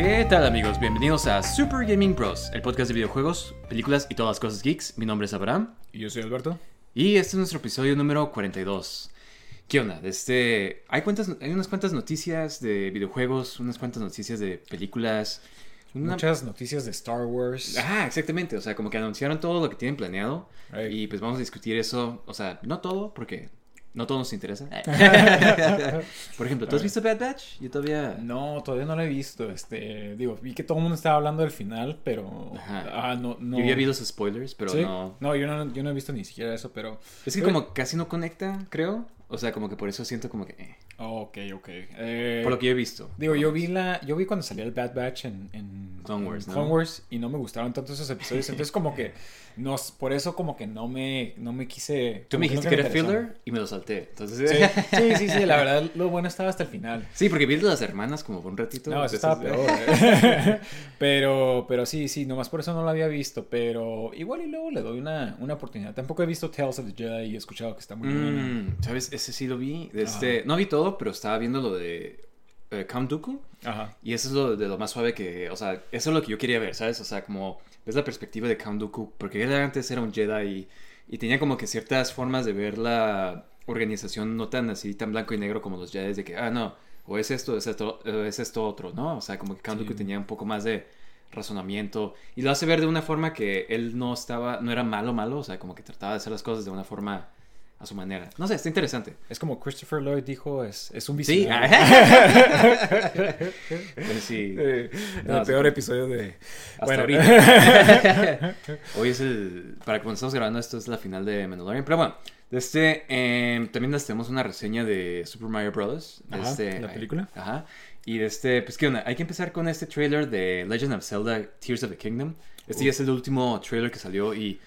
¿Qué tal amigos? Bienvenidos a Super Gaming Bros, el podcast de videojuegos, películas y todas las cosas geeks. Mi nombre es Abraham Y yo soy Alberto. y este es nuestro episodio número 42. ¿Qué onda? Este, hay, unas cuantas noticias de videojuegos, unas cuantas noticias de películas. una- Muchas noticias de Star Wars. Ah, exactamente. O sea, como que anunciaron todo lo que tienen planeado. Right. Y pues vamos a discutir eso. O sea, no todo, porque no todo nos interesa. Por ejemplo, ¿tú has visto Bad Batch? Yo todavía... No, todavía no lo he visto. Este, digo, vi que todo el mundo estaba hablando del final, pero Ajá. ah, no, no. Yo ya vi los spoilers, pero ¿Sí? no... yo no, yo no he visto ni siquiera eso, pero. Es que como casi no conecta, creo. O sea, como que por eso siento como que... eh, Oh, ok, ok. Eh, por lo que yo he visto. Digo, yo vi la, yo vi cuando salía el Bad Batch en, en Clone en Wars, ¿no? Clone Wars y no me gustaron tanto esos episodios, entonces como que no, por eso como que no me, no me quise. Tú me dijiste que era filler y me lo salté. Entonces... Sí, sí, sí, sí, la verdad lo bueno estaba hasta el final. Sí, porque vi de las hermanas como por un ratito. No, eso estaba peor. eh. pero, pero sí, sí, nomás por eso no lo había visto. Pero igual y luego le doy una, una oportunidad. Tampoco he visto Tales of the Jedi y he escuchado que está muy. Mm, ¿Sabes? Ese sí lo vi. Este, no vi todo, pero estaba viendo lo de eh, Count Dooku. Ajá. Y eso es lo de lo más suave que, o sea, eso es lo que yo quería ver, ¿sabes? O sea, como ves la perspectiva de Count Dooku, porque él antes era un Jedi y, y tenía como que ciertas formas de ver la organización no tan así, tan blanco y negro como los Jedi, de que, ah, no, o es esto, es esto, o es esto otro, ¿no? O sea, como que Count Sí. Dooku tenía un poco más de razonamiento y lo hace ver de una forma que él no estaba, no era malo, malo, o sea, como que trataba de hacer las cosas de una forma a su manera. No sé, está interesante. Es como Christopher Lloyd dijo, es, es un Sí, visionario. Pues sí. Eh, No, el sí. peor episodio de... Hasta Bueno. ahorita. Hoy es el. Para cuando estamos grabando, esto es la final de Mandalorian. Pero bueno, de este. eh, también les tenemos una reseña de Super Mario Bros. De Ajá, este, la película. Ajá. Y de este. Pues, ¿qué onda? Hay que empezar con este trailer de Legend of Zelda Tears of the Kingdom. Este ya es el último trailer que salió. Y.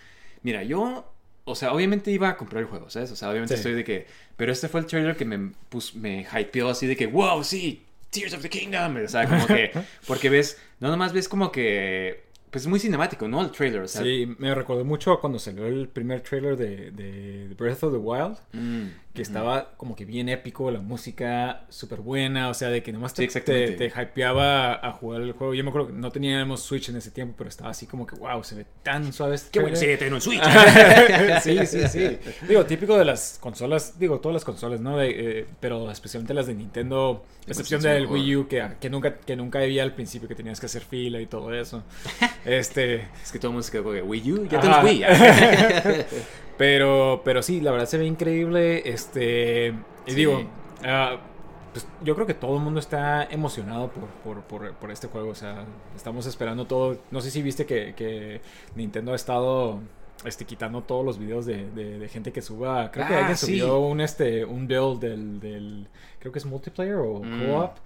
Mira, yo. O sea, obviamente iba a comprar el juego, ¿sabes? O sea, obviamente Sí. estoy de que. Pero este fue el trailer que me, pus- me hypeó así de que, wow, sí, Tears of the Kingdom. O sea, como que. Porque ves. No nomás ves como que. Pues es muy cinemático, ¿no? El trailer. O sea, Sí, me recordó mucho cuando salió el primer trailer de, de Breath of the Wild. mm, que estaba como que bien épico, la música súper buena, o sea, de que nomás Sí, te, te, te hypeaba a jugar el juego. Yo me acuerdo que no teníamos Switch en ese tiempo, pero estaba así como que, wow, se ve tan suave este Qué bueno trailer". sería tener un Switch. sí, sí, sí. Digo, típico de las consolas, digo, todas las consolas, ¿no? De, eh, pero especialmente las de Nintendo, excepción del mejor. Wii U, que, que nunca que nunca había al principio que tenías que hacer fila y todo eso. Este, es que todo el mundo se quedó con que Wii U. Ya Ajá. tienes Wii. Pero, pero sí, la verdad se ve increíble. Este. Y Sí. digo, pues yo creo que todo el mundo está emocionado por, por, por, por este juego. O sea, estamos esperando todo. No sé si viste que, que Nintendo ha estado este, quitando todos los videos de, de, de gente que suba. Creo que Ah, alguien sí. subió un, este, un build del, del. Creo que es multiplayer o Mm. co-op.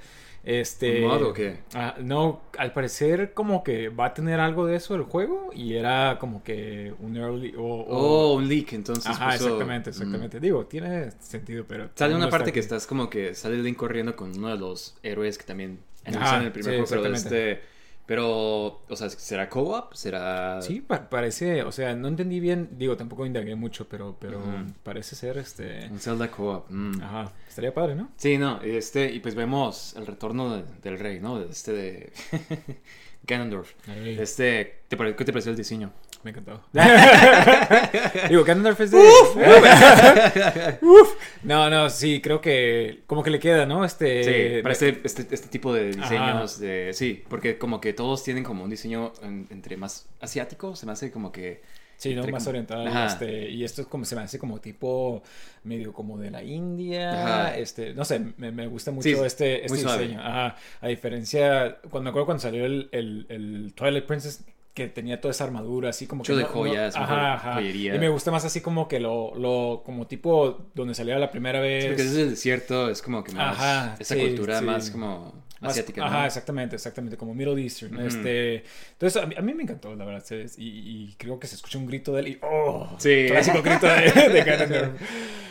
Este. ¿Un mod o qué? Ah, no, al parecer como que va a tener algo de eso el juego y era como que un early o, o- Oh, un leak, entonces. Ajá, puso- exactamente, mm. exactamente. Digo, tiene sentido, pero Sale una parte que aquí. estás como que sale el Link corriendo con uno de los héroes que también en el primer sí, juego, pero de este. Pero, o sea, ¿será co-op? ¿Será.? Sí, pa- parece, o sea, no entendí bien, digo, tampoco indagué mucho, pero pero parece ser este Un Zelda co-op. mm. Ajá, estaría padre, ¿no? Sí, no, este, y pues vemos el retorno de- del rey, ¿no? Este de Ganondorf. Ahí, Este, ¿te pare- ¿qué te pareció el diseño? Me encantó. digo, Ganondorf es de Uf. No, no, sí, creo que como que le queda, ¿no? Este Sí, para este, este, este tipo de diseños de... Sí, porque como que todos tienen como un diseño en- entre más asiático, se me hace como que... Sí, ¿no? Más como- oriental. Ajá. Este, y esto es como se me hace como tipo medio como de la India. Ajá. Este, no sé, me, me gusta mucho Sí, este, este diseño. Ajá. A diferencia, cuando me acuerdo cuando salió el, el, el Twilight Princess que tenía toda esa armadura así como Mucho que de no- no- joyas, ajá, mejor ajá. joyería. Y me gusta más así como que lo, lo como tipo donde saliera la primera vez. Porque es el desierto, es como que más... Ajá, esa sí, cultura sí. más como Más- asiática, ¿no? Ajá, exactamente, exactamente, como Middle Eastern. Ujú. este, entonces, a mí, a mí me encantó, la verdad. Y, y creo que se escucha un grito de él y ¡oh! Sí. Clásico grito de, de Ganondorf.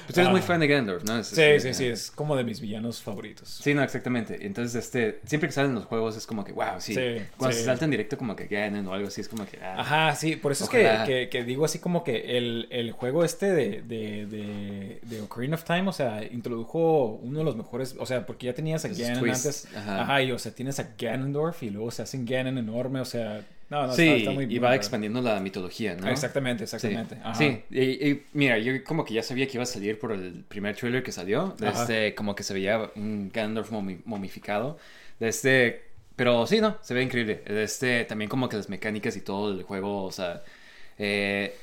Pues tú eres muy Ah. fan de Ganondorf, ¿no? Es- Sí, es- sí, sí, es como de mis villanos favoritos. Sí, no, exactamente. Entonces, este, siempre que salen los juegos es como que, wow, sí. Sí, Cuando sí. se salta en directo como que ganan o algo así, es como que, ah. Ajá, sí, por eso es que, Ojalá. que, que digo así como que el, el juego este de, de, de, de Ocarina of Time, o sea, introdujo uno de los mejores, o sea, porque ya tenías a Ganon antes. ajá. Ajá. y o sea, tienes a Ganondorf y luego se hacen Ganon enorme, o sea, no, no, sí, está, está muy y va expandiendo la mitología, ¿no? Exactamente, Sí, exactamente. Ajá. sí. Y, y mira, yo como que ya sabía que iba a salir por el primer trailer que salió, Ajá. desde como que se veía un Ganondorf momi- momificado, desde, pero sí, no, se ve increíble, este, también como que las mecánicas y todo el juego, o sea, eh,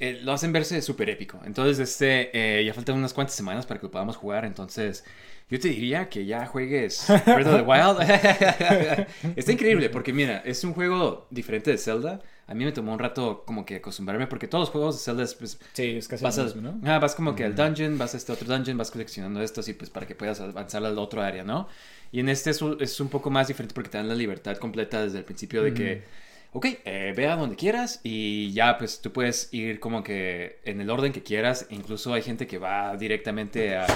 eh, lo hacen verse súper épico, entonces, este, eh, ya faltan unas cuantas semanas para que lo podamos jugar, entonces... Yo te diría que ya juegues Breath of the Wild. Está increíble porque mira, es un juego diferente de Zelda. A mí me tomó un rato como que acostumbrarme porque todos los juegos de Zelda es pues, Sí, es casi vas, mismo, ¿no? ah, vas como que al dungeon, vas a este otro dungeon, vas coleccionando estos y pues para que puedas avanzar al otro área, ¿no? Y en este es un, es un poco más diferente porque te dan la libertad completa desde el principio de que, ok, eh, ve a donde quieras y ya pues tú puedes ir como que en el orden que quieras. Incluso hay gente que va directamente a...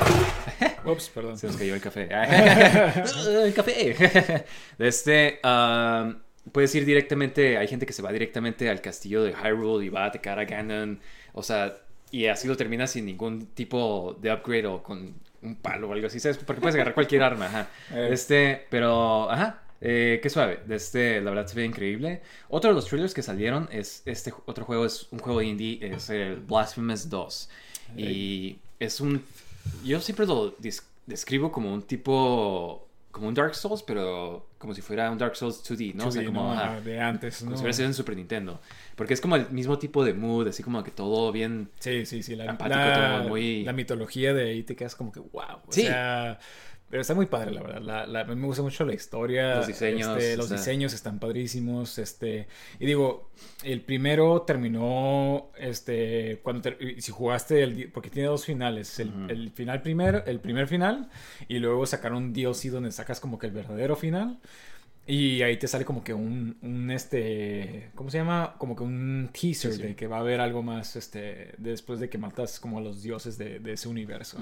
Ups, perdón. Se nos cayó el café. el café. Este, um, puedes ir directamente, hay gente que se va directamente al castillo de Hyrule y va a atacar a Ganon. O sea, y así lo terminas sin ningún tipo de upgrade o con un palo o algo así, ¿sabes? Porque puedes agarrar cualquier arma, ajá. Eh. Este, pero, ajá. Eh, qué suave, de este, la verdad se ve increíble. Otro de los trailers que salieron es este otro juego, es un juego indie, es el Blasphemous 2. Y es un, yo siempre lo describo como un tipo, como un Dark Souls, pero como si fuera un Dark Souls 2D, ¿no? o sea, 2D, como, de antes, como ¿no? si hubiera sido en Super Nintendo. Porque es como el mismo tipo de mood, así como que todo bien... Sí, sí, sí. La, Apático, la- todo muy- la mitología de ahí te quedas como que wow. O Sí. sea, pero está muy padre, la verdad. La, la- me gusta mucho la historia. Los diseños, este, o los sea. diseños están padrísimos. Este, y digo, el primero terminó, este, cuando si jugaste el, porque tiene dos finales, el, final primero, el primer final, y luego sacaron un DLC donde sacas como que el verdadero final. Y ahí te sale como que un, un este, ¿cómo se llama? Como que un teaser Sí, sí. de que va a haber algo más, este, después de que matas como a los dioses de, de ese universo.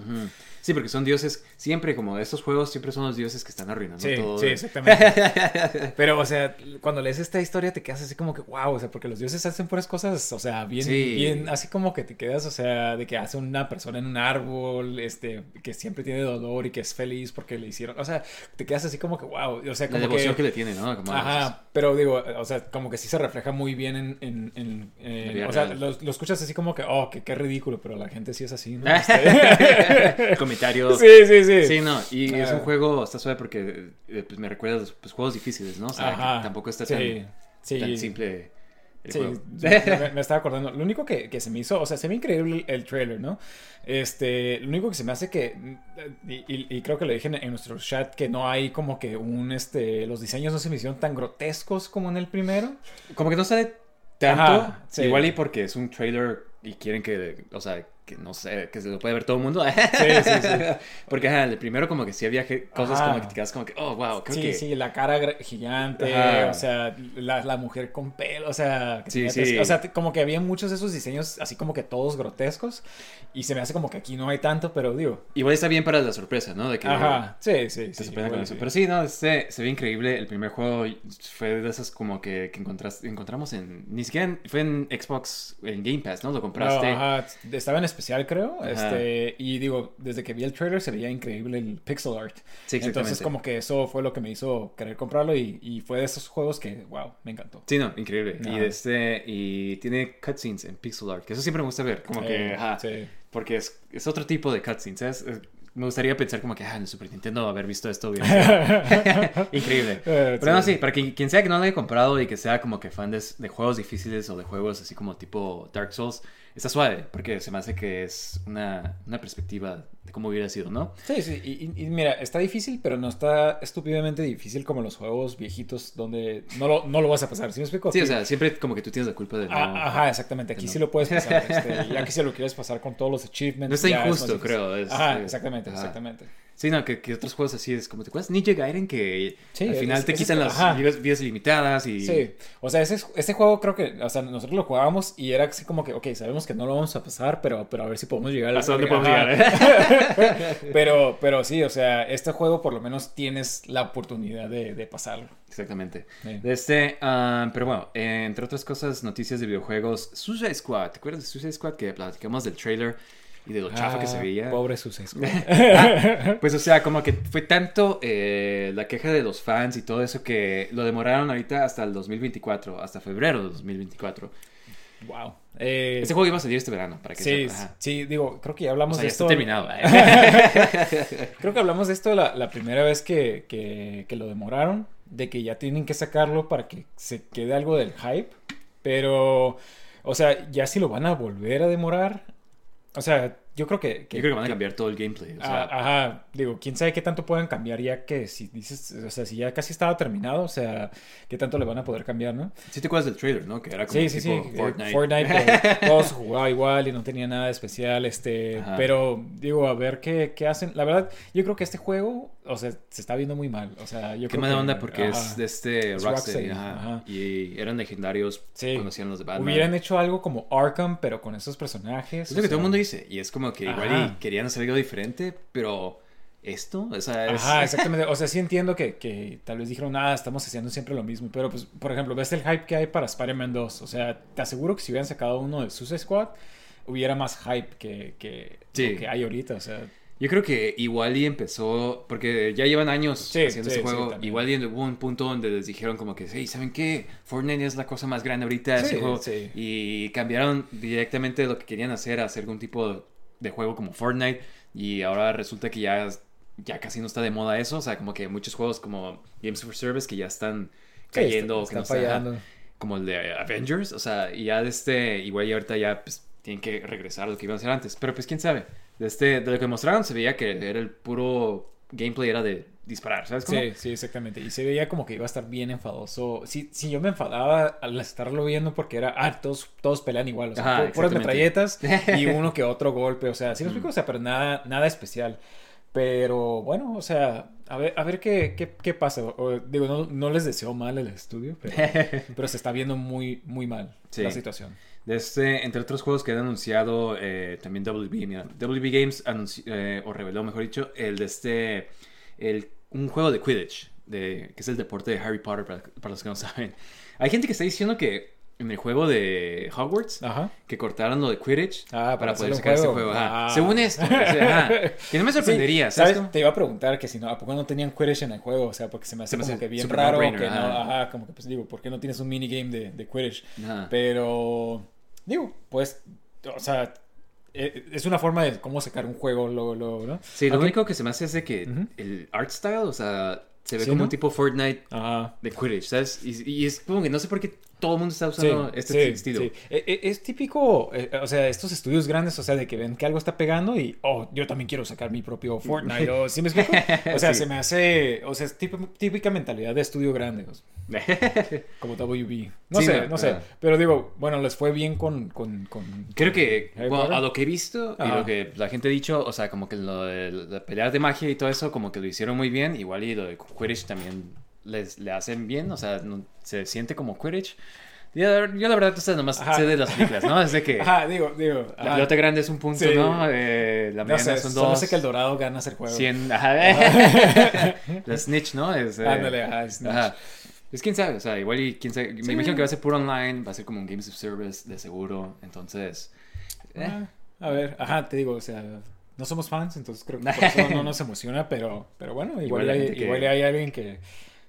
Sí, porque son dioses, siempre como estos juegos, siempre son los dioses que están arruinando Sí, todo. sí, exactamente. Pero, o sea, cuando lees esta historia te quedas así como que, wow, o sea, porque los dioses hacen puras cosas, o sea, bien, bien, así como que te quedas, o sea, de que hace una persona en un árbol, este, que siempre tiene dolor y que es feliz porque le hicieron, o sea, te quedas así como que, wow, o sea, como que... le tiene, ¿no? Como Ajá, pero digo, o sea, como que sí se refleja muy bien en, en, en- vida o sea, lo, lo escuchas así como que, oh, que qué ridículo, pero la gente sí es así, ¿no? Este- Comentarios. sí, sí, sí. Sí, no, y es un juego, está suave porque eh, pues, me recuerda a los pues, juegos difíciles, ¿no? O sea, que tampoco está sí, tan, sí. tan simple el Sí, juego. me, me estaba acordando. Lo único que, que se me hizo, o sea, se ve increíble el, el trailer, ¿no? Este, lo único que se me hace que, y, y- y creo que lo dije en, en nuestro chat, que no hay como que un, este, los diseños no se me hicieron tan grotescos como en el primero. Como que no sale tanto, Ajá, sí. igual y porque es un trailer y quieren que, o sea, que no sé, que se lo puede ver todo el mundo. Sí, sí, sí. Porque ajá, el primero como que sí había cosas Ajá. como que te quedas como que, oh, wow, creo sí, que... sí, la cara gigante, Ajá. o sea, la, la mujer con pelo, o sea, que Sí, sí. o sea, como que había muchos de esos diseños así como que todos grotescos y se me hace como que aquí no hay tanto, pero digo, Igual está bien para la sorpresa, ¿no? De que ajá, sí, sí, te sí. con eso. Pero sí, no, este se ve increíble. El primer juego fue de esas como que, que encontras- encontramos en... Ni siquiera en- fue en Xbox, en Game Pass, ¿no? Lo compraste. No, ajá, estaba en especial, creo. Ajá. Este, y digo, desde que vi el trailer se veía increíble el pixel art. Sí. Entonces, como que eso fue lo que me hizo querer comprarlo y, y fue de esos juegos que, wow, me encantó. Sí, no, increíble. Y Ajá. este y tiene cutscenes en pixel art, que eso siempre me gusta ver, como que, ajá, sí. porque es, es otro tipo de cutscenes, ¿sabes? Eh, Me gustaría pensar como que, ah, en el Super Nintendo haber visto esto sido increíble. Eh, Pero no, sí, para quien, quien sea que no lo haya comprado y que sea como que fan de, de juegos difíciles o de juegos así como tipo Dark Souls, está suave, porque se me hace que es una, una perspectiva de cómo hubiera sido, ¿no? Sí, sí, y, y- mira, está difícil, pero no está estúpidamente difícil como los juegos viejitos donde no lo, no lo vas a pasar, ¿sí me explico? Sí, o sea, siempre como que tú tienes la culpa de no... Ah, ajá, exactamente. Aquí no. sí lo puedes pasar. este, ya que si lo quieres pasar con todos los achievements. No está es injusto, creo, es- ajá, eh, exactamente, ajá. exactamente. Sí, no, que, que otros juegos así es como, ¿te acuerdas? Ninja Gaiden que Sí, al final es- te es- quitan las vidas, vidas ilimitadas y... Sí, o sea, ese, ese juego creo que, o sea, nosotros lo jugábamos y era así como que, ok, sabemos que no lo vamos a pasar, pero, pero a ver si podemos llegar ¿Hasta dónde podemos llegar? eh? Pero, pero sí, o sea, este juego por lo menos tienes la oportunidad de, de pasarlo. Exactamente. Sí. De este, ah, pero bueno, eh, entre otras cosas, noticias de videojuegos, Suicide Squad, ¿te acuerdas de Suicide Squad que platicamos del trailer? Y de lo chafa que se Ah, veía. Pobre Squad. Ah, pues o sea, como que fue tanto eh, la queja de los fans y todo eso que lo demoraron ahorita hasta el 2024, hasta febrero de 2024. wow. Eh, Este juego iba a salir este verano, para que sí, sí, digo, creo que ya O hablamos sea, de ya está esto. terminado. Creo que hablamos de esto la, la primera vez que, que, que lo demoraron, de que ya tienen que sacarlo para que se quede algo del hype, pero, o sea, ya si lo van a volver a demorar, o sea, yo creo que... Yo creo que van a cambiar todo el gameplay. O sea, Ah, ajá, digo, quién sabe qué tanto pueden cambiar ya que si dices, o sea, si ya casi estaba terminado, o sea, qué tanto le van a poder cambiar, ¿no? sí te acuerdas del trailer, ¿no? Que era como Sí, sí, sí, tipo eh, Fortnite. Fortnite, pero todo se jugaba igual y no tenía nada de especial, este, Ajá. pero digo, a ver qué, qué hacen. La verdad, yo creo que este juego, o sea, se está viendo muy mal, o sea, yo Qué creo mala que- onda porque ajá. es de este Es Rocksteady, Rocksteady, ajá, ajá. Y eran legendarios Sí. cuando hacían los de Batman. Hubieran hecho algo como Arkham, pero con esos personajes. Es lo que todo el mundo dice. Y es como que igual y querían hacer algo diferente, pero esto, o sea, es... Ajá, exactamente. O sea, sí entiendo que, que tal vez dijeron, nada, estamos haciendo siempre lo mismo. Pero, pues, por ejemplo, ves el hype que hay para Spider-Man 2. O sea, te aseguro que si hubieran sacado uno de Suicide Squad, hubiera más hype que, que Sí. que hay ahorita. O sea, Yo creo que igual y empezó, porque ya llevan años Sí, haciendo sí, este sí, juego, también. igual y hubo un punto donde les dijeron como que, hey, ¿saben qué? Fortnite es la cosa más grande ahorita, Sí, ese juego", sí. y cambiaron directamente lo que querían hacer a hacer algún tipo de juego como Fortnite, y ahora resulta que ya, ya casi no está de moda eso, o sea, como que muchos juegos como Games for Service que ya están sí, cayendo, está, que no fallando. como el de Avengers, o sea, y ya de este, igual y ahorita ya pues, tienen que regresar a lo que iban a hacer antes, pero pues quién sabe, de este, de lo que mostraron se veía que era el puro gameplay era de disparar, ¿sabes cómo? Sí, sí, exactamente. Y se veía como que iba a estar bien enfadoso. Sí, sí, yo me enfadaba al estarlo viendo porque era, ah, todos, todos pelean igual. O sea, Ajá, puras metralletas y uno que otro golpe. O sea, sí me explico, o sea, pero nada, nada especial. Pero bueno, o sea, a ver, a ver qué, qué, qué pasa. O, digo, no, no les deseo mal el estudio, pero, pero se está viendo muy, muy mal Sí. la situación. De este, entre otros juegos que han anunciado eh, también WB, mira, WB Games anunci- eh, o reveló, mejor dicho, el de este, el, un juego de Quidditch, de, que es el deporte de Harry Potter, para, para los que no saben. Hay gente que está diciendo que en el juego de Hogwarts, Ajá. que cortaron lo de Quidditch Ah, para para poder sacar este juego. juego. ajá. Ah. Según esto, o sea, ajá, que no me sorprendería, Sí, ¿sabes? ¿sabes? Te iba a preguntar que si no, ¿a poco no tenían Quidditch en el juego? O sea, porque se me hace Se me como hace que bien raro que no, ajá. como que pues digo, ¿por qué no tienes un minigame de, de Quidditch? Pero, digo, pues, o sea, eh, es una forma de cómo sacar un juego luego, luego, ¿no? Sí, lo Aunque- único que se me hace es de que Ujú. el art style, o sea, se ve Sí, como ¿no? un tipo Fortnite Ajá. de Quidditch, ¿sabes? Y, y es como que no sé por qué todo el mundo está usando este sí, estilo. sí. E- e- Es, típico, eh, o sea, estos estudios grandes, o sea, de que ven que algo está pegando y, oh, yo también quiero sacar mi propio Fortnite, o ¿sí me explico? O sea, Sí. se me hace, o sea, es típico- típica mentalidad de estudio grande, o sea, como WB. No Sí, sé, no, no sé, pero digo, bueno, les fue bien con... con, con- Creo que, bueno, a lo que he visto y lo que la gente ha dicho, o sea, como que lo de la pelea de magia y todo eso, como que lo hicieron muy bien. Igual y lo de Quidditch también les, le hacen bien, o sea, no- se siente como Quidditch. Yo, yo la verdad, sea, nomás Ajá. sé de las películas, ¿no? Es de que Ajá, digo, digo. la pelota grande es un punto, Sí. ¿no? Eh, la No mediana sé, son solo dos. sé que el dorado gana el juego. 100, ajá. la snitch, ¿no? Es, eh, Ándale, ajá, es Snitch. Ajá. Pues quién sabe, o sea, igual y quién sabe. Me Sí. imagino que va a ser puro online, va a ser como un Games of Service de seguro. Entonces. eh, Ah, a ver, ajá, te digo, o sea, no somos fans, entonces creo que por eso no nos emociona, pero, pero bueno, igual, Igual hay, que- igual hay alguien que,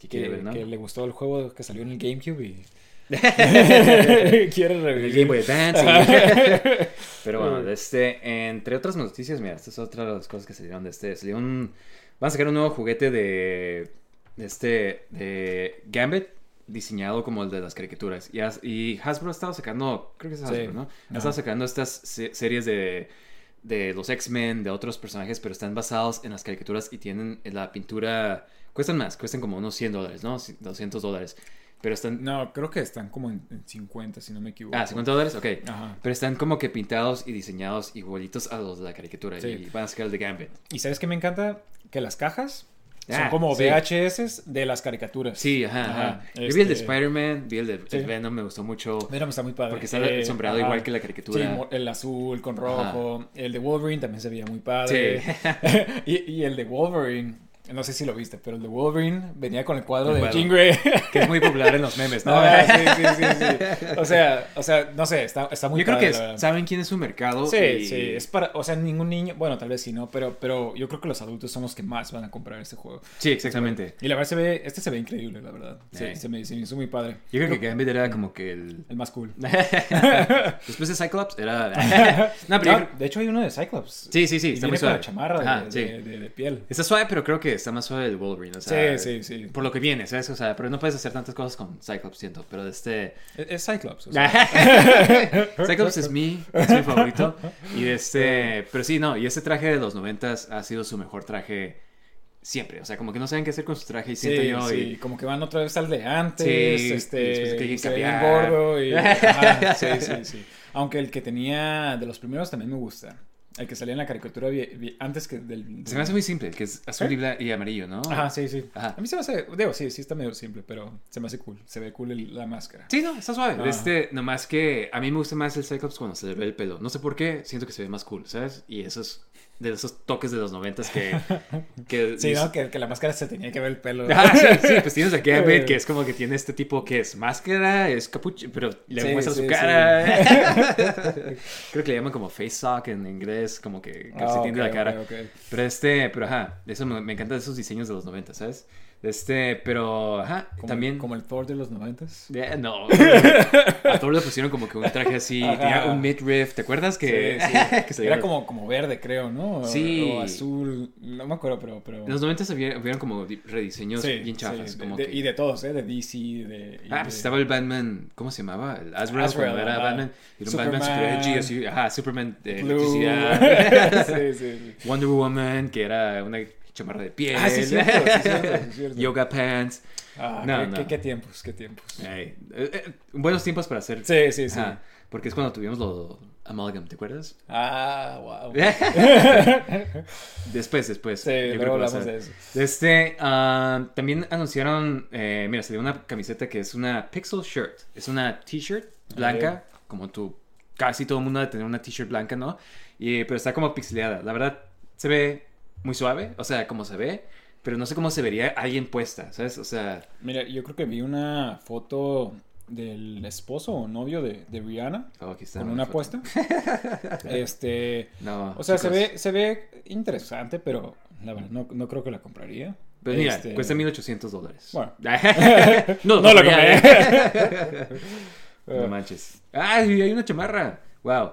que que, quiere ver, ¿no? que le gustó el juego que salió en el GameCube y quiere El revivir. Game Boy Advance. Pero bueno, este, entre otras noticias, mira, esta es otra de las cosas que salieron de este. Salió un. Van a sacar un nuevo juguete de. de este. de Gambit. Diseñado como el de las caricaturas. Y, Has- y Hasbro ha estado sacando. Creo que es Hasbro, Sí. ¿no? Ha estado sacando estas se- series de. de los X-Men, de otros personajes, pero están basados en las caricaturas y tienen la pintura. Cuestan más, cuestan como unos 100 dólares, ¿no? 200 dólares. Pero están. No, creo que están como en, en 50, si no me equivoco. Ah, 50 dólares, ok. Ajá. Pero están como que pintados y diseñados igualitos a los de la caricatura. Sí. Y van a sacar el de Gambit. ¿Y sabes qué me encanta? Que las cajas son Ah, como sí. VHS de las caricaturas. Sí, ajá, ajá. Ajá, Yo vi el de este- Spider-Man, vi el de Sí. Venom, me gustó mucho. Mira, está muy padre. Porque está Eh, sombreado ajá. igual que la Sí, caricatura. mo- el azul con rojo. El de Wolverine también se veía muy padre. Sí. y, y el de Wolverine, no sé si lo viste, pero el de Wolverine venía con el cuadro El de. Jean Grey. Que es muy popular en los memes, ¿no? Ah, sí, sí, sí, sí. O sea, o sea, no sé, está, está muy Yo creo padre, que saben quién es su mercado. Sí, y- sí, es para, o sea, ningún niño, bueno, tal vez sí, ¿no? Pero, pero yo creo que los adultos son los que más van a comprar este juego. Sí, exactamente. Y la verdad se ve, este se ve increíble, la verdad. Sí, Sí. se, me, se me hizo muy padre. Yo creo que Gambit era como que el... El más cool. Después de Cyclops era... no, pero yo de hecho hay uno de Cyclops. Sí, sí, sí, está muy con suave. la chamarra de, Ajá, de- sí. de- de piel. Está suave, pero creo que está más suave el Wolverine. O sea, sí, sí, sí. Por lo que viene, ¿sabes? O sea, pero no puedes hacer tantas cosas con Cyclops, siento. Pero de este... Es, es Cyclops. o sea. Cyclops es mi, es mi favorito. Y de este... Pero sí, no. Y ese traje de los noventas ha sido su mejor traje siempre. O sea, como que no saben qué hacer con su traje y siento Sí, yo... sí, y- como que van otra vez al de antes, Sí, y este, que que se ve bien cambiar. gordo y, ajá, sí, sí, sí. Aunque el que tenía de los primeros también me gusta. El que salía en la caricatura antes que del... Se me hace muy simple, que es azul y, bla- y amarillo, ¿no? Ajá, sí, sí. Ajá. A mí se me hace, digo, sí, sí está medio simple, pero se me hace cool. Se ve cool el- la máscara. Sí, no, está suave. Ajá. Este, nomás que a mí me gusta más el Cyclops cuando se le ve el pelo. No sé por qué, siento que se ve más cool, ¿sabes? Y esos, de esos toques de los noventas que... que Sí, ¿no? Que, que la máscara se tenía que ver el pelo. Ah, sí, sí, pues tienes a Gambit, que es como que tiene este tipo que es máscara, es capucha, pero le Sí, muestra sí, su cara. Creo que le llaman como face sock en inglés, como que Ah, calcetín ok, de la cara. ok. Pero este, pero ajá, eso me, me encanta de esos diseños de los 90, ¿sabes? Este, pero ajá, Como, también. Como el Thor de los noventas. Eh, no. A Thor le pusieron como que un traje así, Ajá. tenía un midriff, ¿te acuerdas que, Sí, sí. que se Era como, como verde, creo, ¿no? Sí. O azul. No me acuerdo, pero... pero... En los 90 había, hubieron como di- rediseños Sí, bien chafas. sí, como de- que- Y de todos, ¿eh? De DC, de... Ah, de- pues estaba el Batman, ¿cómo se llamaba? El Azrael, Azrael, era ajá. Batman. Era un Batman super Superman. edgy, así, ajá, Superman de Blue. electricidad. sí, sí. Wonder Woman, que era una chamarra de piel. Ah, sí, cierto, sí, cierto, cierto. Yoga pants. Ah, No, qué, no. qué- qué tiempos, qué tiempos. Eh, eh, buenos tiempos para hacer. Sí, sí, sí. Porque es cuando tuvimos lo Amalgam, ¿te acuerdas? Ah, wow. Después, después. Sí, luego hablamos de eso. Este, ah, también anunciaron, eh, mira, salió una camiseta que es una Pixel Shirt. Es una t-shirt blanca, como tú, casi todo el mundo debe tener una t-shirt blanca, ¿no? Y, pero está como pixeleada. La verdad, se ve muy suave, o sea, como se ve, pero no sé cómo se vería alguien puesta, ¿sabes? O sea, Mira, yo creo que vi una foto del esposo o novio de, de Rihanna oh, aquí está con una foto. apuesta. este, No, o sea, se ve, se ve interesante, pero la verdad no, no creo que la compraría. Pero mira, Este, cuesta 1800 dólares. Bueno. no, No compraría. Eh, No manches. ¡Ay, hay una chamarra! ¡Wow!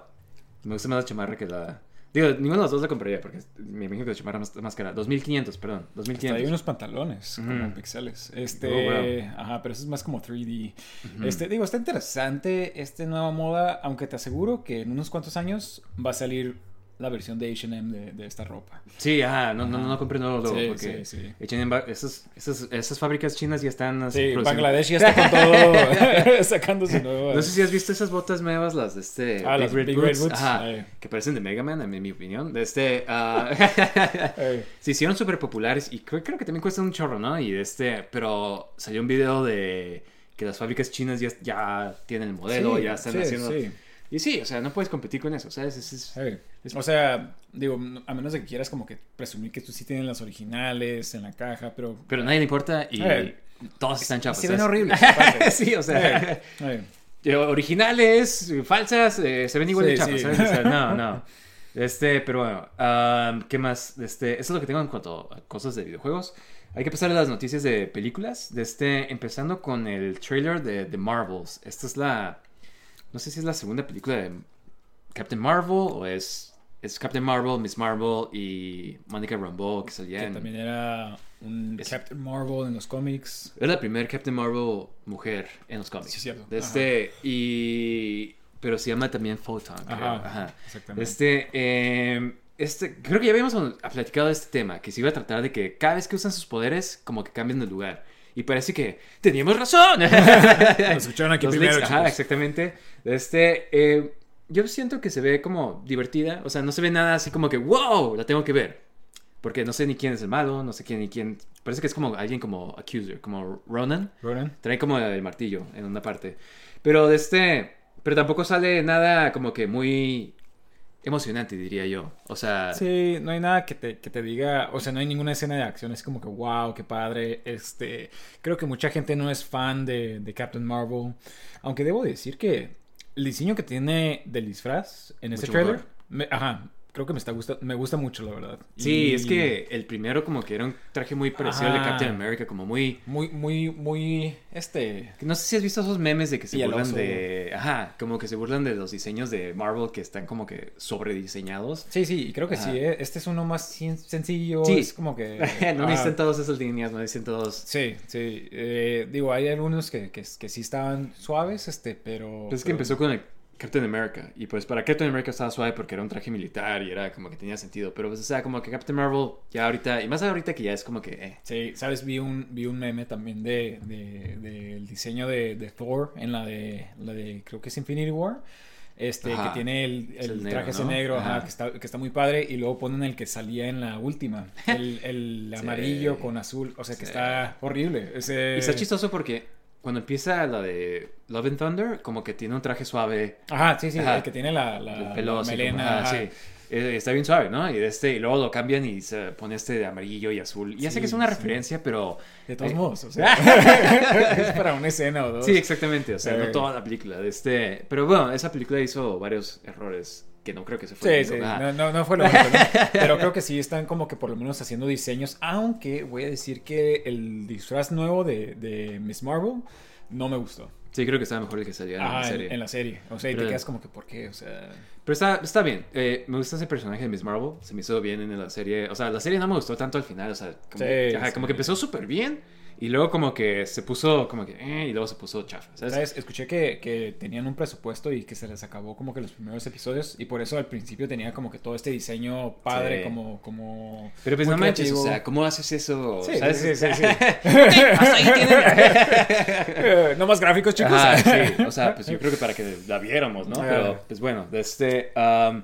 Me gusta más la chamarra que la. Digo, ninguno de los dos la compraría porque me imagino que la chamarra más, más cara. 2500, perdón. hasta 2500. hay unos pantalones Ujú. como pixeles. Este, Oh, wow. ajá, pero eso es más como 3D. Ujú. Este, digo, está interesante esta nueva moda, aunque te aseguro que en unos cuantos años va a salir la versión de H&M de, de esta ropa. Sí, ajá, no, no, no, no compré nuevo Sí, porque sí, sí. H&M esas, esas, esas fábricas chinas ya están así Sí, Bangladesh ya está con todo sacando su nuevo. No sé si has visto esas botas nuevas, las de este Ah, las Big Red Boots. Ajá, que parecen de Mega Man, en mi opinión. De este, Eh, se hicieron súper populares y creo, creo que también cuestan un chorro, ¿no? Y de este, pero salió un video de que las fábricas chinas ya, ya tienen el modelo, ya están sí, haciendo... sí. Y sí, o sea, no puedes competir con eso, ¿sabes? Es- es- Eh, O sea, digo, a menos de que quieras como que presumir que tú sí tienes las originales en la caja, pero... Pero a nadie le importa y Eh. todas están chafas. se ven horribles, sí, o sea, Eh, originales, falsas, eh, se ven igual de Sí, chafas, sí. ¿sabes? O sea, no, no. Este, pero bueno, ah, ¿qué más? Este, eso es lo que tengo en cuanto a cosas de videojuegos. Hay que pasar a las noticias de películas. De este, empezando con el trailer de The Marvels. Esta es la. No sé si es la segunda película de Captain Marvel o es. Es Captain Marvel, Miss Marvel y Monica Rambeau que salía Que en. también era un Es- Captain Marvel en los cómics. Es la primera Captain Marvel mujer en los cómics. Sí, cierto. De este, y. Pero se llama también Photon. creo. Ajá, Ajá. exactamente. Este, eh, este, creo que ya habíamos platicado de este tema, que se iba a tratar de que cada vez que usan sus poderes, como que cambian de lugar. Y parece que teníamos razón. Lo escucharon aquí Los primero, leaks, ajá, exactamente. Este, eh, yo siento que se ve como divertida. O sea, no se ve nada así como que, wow, la tengo que ver. Porque no sé ni quién es el malo, no sé quién ni quién. Parece que es como alguien como Accuser, como Ronan. Ronan. Trae como el martillo en una parte. Pero de este. Pero tampoco sale nada como que muy emocionante, diría yo. O sea, Sí, no hay nada que te, que te diga, o sea, no hay ninguna escena de acción, es como que, wow, qué padre. Este, creo que mucha gente no es fan de, de Captain Marvel, aunque debo decir que el diseño que tiene del disfraz en ese Mucho trailer, me- ajá, creo que me está gusta, me gusta mucho, la verdad. sí, Y es que el primero como que era un traje muy parecido al de. Captain America, como muy... muy, muy, muy, este, No sé si has visto esos memes de que se burlan de... Ajá, como que se burlan de los diseños de Marvel que están como que sobrediseñados. sí, sí, y creo que Ajá. sí, eh, este es uno más sen- sencillo, Sí. es como que... no ah, necesitan todas esas líneas, no necesitan todos... Sí, sí. eh, digo, hay algunos que, que, que sí estaban suaves, este, pero. Pues es que empezó con el Captain America. Y pues para Captain America estaba suave porque era un traje militar y era como que tenía sentido. Pero pues, o sea, como que Captain Marvel ya ahorita, y más ahorita que ya es como que, eh. Sí, sabes, vi un, vi un meme también de, de- del diseño de, de Thor en la de, la de, creo que es Infinity War. Este, Ajá. que tiene el, negro, traje ese ¿no? negro, ajá, Ajá. que, está, que está muy padre. Y luego ponen el que salía en la última, el, el Sí. amarillo con azul. O sea, que Sí. está horrible. Ese... Y está chistoso porque cuando empieza la de Love and Thunder, como que tiene un traje suave. Ajá, sí, sí, Ajá. el que tiene la, la, el pelo la así como- melena. ajá, sí. Eh, está bien suave, ¿no? Y, de este, y luego lo cambian y se pone este de amarillo y azul. Y ya sé que es una sí. referencia, pero... De todos Eh, modos, o sea, es para una escena o dos. Sí, exactamente. O sea, Eh. no toda la película. De este... Pero bueno, esa película hizo varios errores que no creo que se Sí, fue. sí, no, no, no fue lo único, ¿no? Pero creo que sí están como que por lo menos haciendo diseños, aunque voy a decir que el disfraz nuevo de, de Miss Marvel no me gustó. Sí, creo que estaba mejor el que salía en Ajá, la en, serie. en la serie. O sea, y te quedas como que, ¿por qué? O sea... Pero está, está bien. Eh, me gusta ese personaje de Miss Marvel. Se me hizo bien en la serie. O sea, la serie no me gustó tanto al final. O sea, como, Sí, ajá, sí. como que empezó súper bien. Y luego como que se puso como que... eh, y luego se puso chafa. ¿sabes? ¿Sabes? Escuché que, que tenían un presupuesto y que se les acabó como que los primeros episodios y por eso al principio tenía como que todo este diseño padre, Sí. como, como... Pero pues no manches, o sea, ¿cómo haces eso? Sí, ¿Sabes? sí, sí, sí, sí. Hasta ahí tienen... No más gráficos, chicos. Ajá, sí, o sea, pues yo creo que para que la viéramos, ¿no? Ah. Pero, pues bueno, de este... um,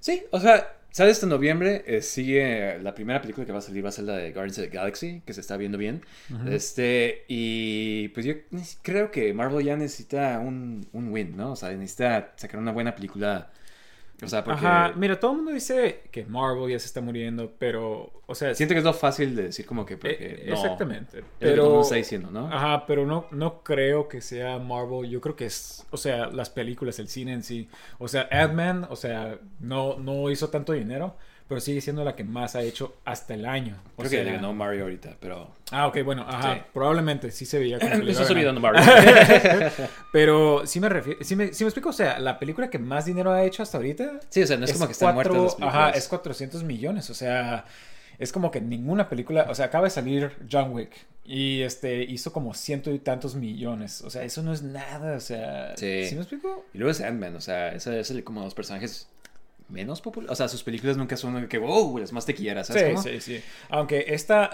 sí, o sea, sale este noviembre, eh, sigue la primera película que va a salir, va a ser la de Guardians of the Galaxy, que se está viendo bien. Este, y pues yo creo que Marvel ya necesita un, un win, ¿no? O sea, necesita sacar una buena película. O sea, porque Ajá, mira, todo el mundo dice que Marvel ya se está muriendo, pero, o sea, siento que es lo fácil de decir como que... Porque, Eh, no, Exactamente. Lo Pero, mundo está diciendo, ¿no? Ajá, pero no, no creo que sea Marvel. Yo creo que es, o sea, las películas, el cine en sí. O sea, Ant-Man, o sea, no, no hizo tanto dinero, pero sigue siendo la que más ha hecho hasta el año. O Creo sea, que le ganó Mario ahorita, pero... Ah, ok, bueno, ajá. Sí. Probablemente sí se veía como que le olvidando Mario. Pero sí me refiero, sí me, sí me explico, o sea, la película que más dinero ha hecho hasta ahorita sí, o sea, no es, como que están cuatro- muertas las. Ajá, es 400 millones, o sea, es como que ninguna película, o sea, acaba de salir John Wick y este hizo como ciento y tantos millones, o sea, eso no es nada, o sea, Sí. ¿sí me explico? Y luego es Ant-Man, o sea, ese es el- como los personajes menos populares. O sea, sus películas nunca son que, wow, las más tequilleras, ¿sabes Sí, cómo? sí, sí. Aunque esta,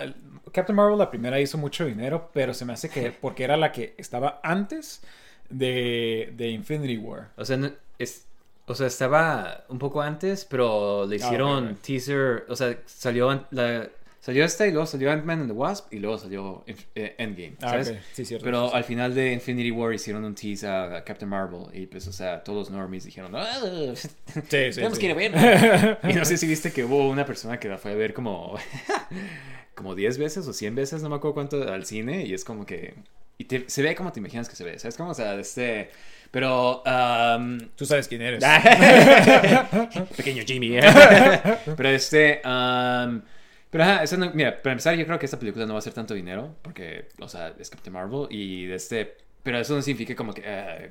Captain Marvel, la primera hizo mucho dinero, pero se me hace que porque era la que estaba antes de, de Infinity War. O sea, no- es, o sea, estaba un poco antes, pero le Ah, hicieron teaser, o sea, salió la, salió esta y luego salió Ant-Man and the Wasp y luego salió eh, Endgame, Ah, ¿sabes? ok. Sí, cierto. Pero sí, al final de Infinity War hicieron un tease a, a Captain Marvel y pues, o sea, todos los normies dijeron, ah, Sí, sí, tenemos sí. que ir a ver. y no sé si viste que hubo una persona que la fue a ver como, como 10 veces o 100 veces, no me acuerdo cuánto, al cine y es como que... Y te- se ve como te imaginas que se ve, ¿sabes? Como, o sea, este... Pero... um, Tú sabes quién eres. Pequeño Jimmy. pero este... um, pero ajá, eso no- mira, para empezar yo creo que esta película no va a hacer tanto dinero porque, o sea, es Captain Marvel y de este... Pero eso no significa como que... eh,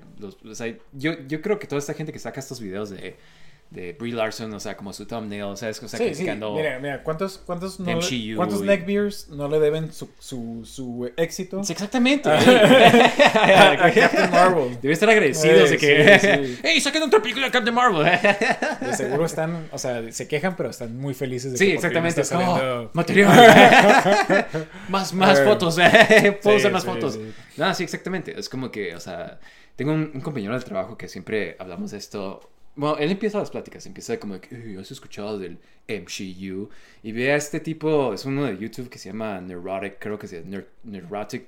yo, yo creo que toda esta gente que saca estos videos de, de Brie Larson, o sea, como su thumbnail, o sea, es o sea, sí, sí. criticando... Mira, mira, ¿cuántos, cuántos, no MCU ¿cuántos y- neckbeards no le deben su, su, su éxito? Sí, exactamente. a, a Captain Marvel. Debe estar agradecidos de Eh, que... sí, sí. ¡Ey, saquen otra película de Captain Marvel! De seguro están, o sea, se quejan, pero están muy felices de Sí, que fin exactamente. está saliendo- "Oh, material. más más Eh, fotos. Puedo sí, usar más sí, fotos. sí. No, sí, exactamente. Es como que, o sea, tengo un, un compañero del trabajo que siempre hablamos de esto. Bueno, él empieza las pláticas, empieza como de que, "Uy, ¿has escuchado del MCU? Y ve a este tipo, es uno de YouTube que se llama Neurotic, creo que es Ner- Neurotic.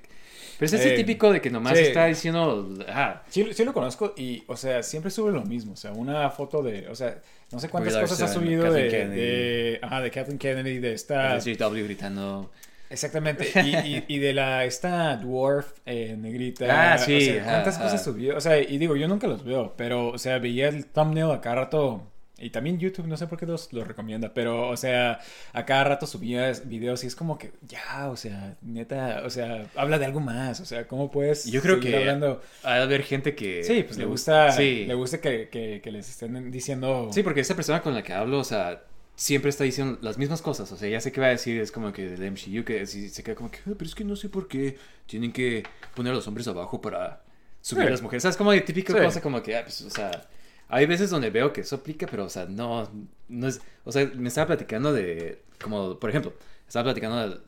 Pero es ese Eh, típico de que nomás sí. está diciendo, ah, Sí, sí lo conozco y, o sea, siempre sube lo mismo. O sea, una foto de, o sea, no sé cuántas cosas ha subido de, de, ajá, de Kathleen Kennedy, de esta... SJW gritando. Exactamente. Y, y, y de la, esta dwarf eh, negrita. Ah, sí, O sea, ¿cuántas ajá, cosas subió? O sea, y digo, yo nunca los veo, pero, o sea, veía el thumbnail a cada rato. Y también YouTube, no sé por qué los, los recomienda, pero, o sea, a cada rato subía videos y es como que, ya, o sea, neta, o sea, habla de algo más, o sea, ¿cómo puedes Yo creo que hablando? Ha de haber gente que... Sí, pues le gusta, Sí. le gusta que, que, que les estén diciendo... Sí, porque esa persona con la que hablo, o sea, siempre está diciendo las mismas cosas. O sea, ya sé qué va a decir, es como que del MCU, que se queda como que, "Ah, pero es que no sé por qué tienen que poner a los hombres abajo para subir Sí. a las mujeres. ¿Sabes? Como de típica Sí. cosa, como que, ah, pues, o sea, hay veces donde veo que eso aplica, pero, o sea, no, no es, o sea, me estaba platicando de, como, por ejemplo, estaba platicando de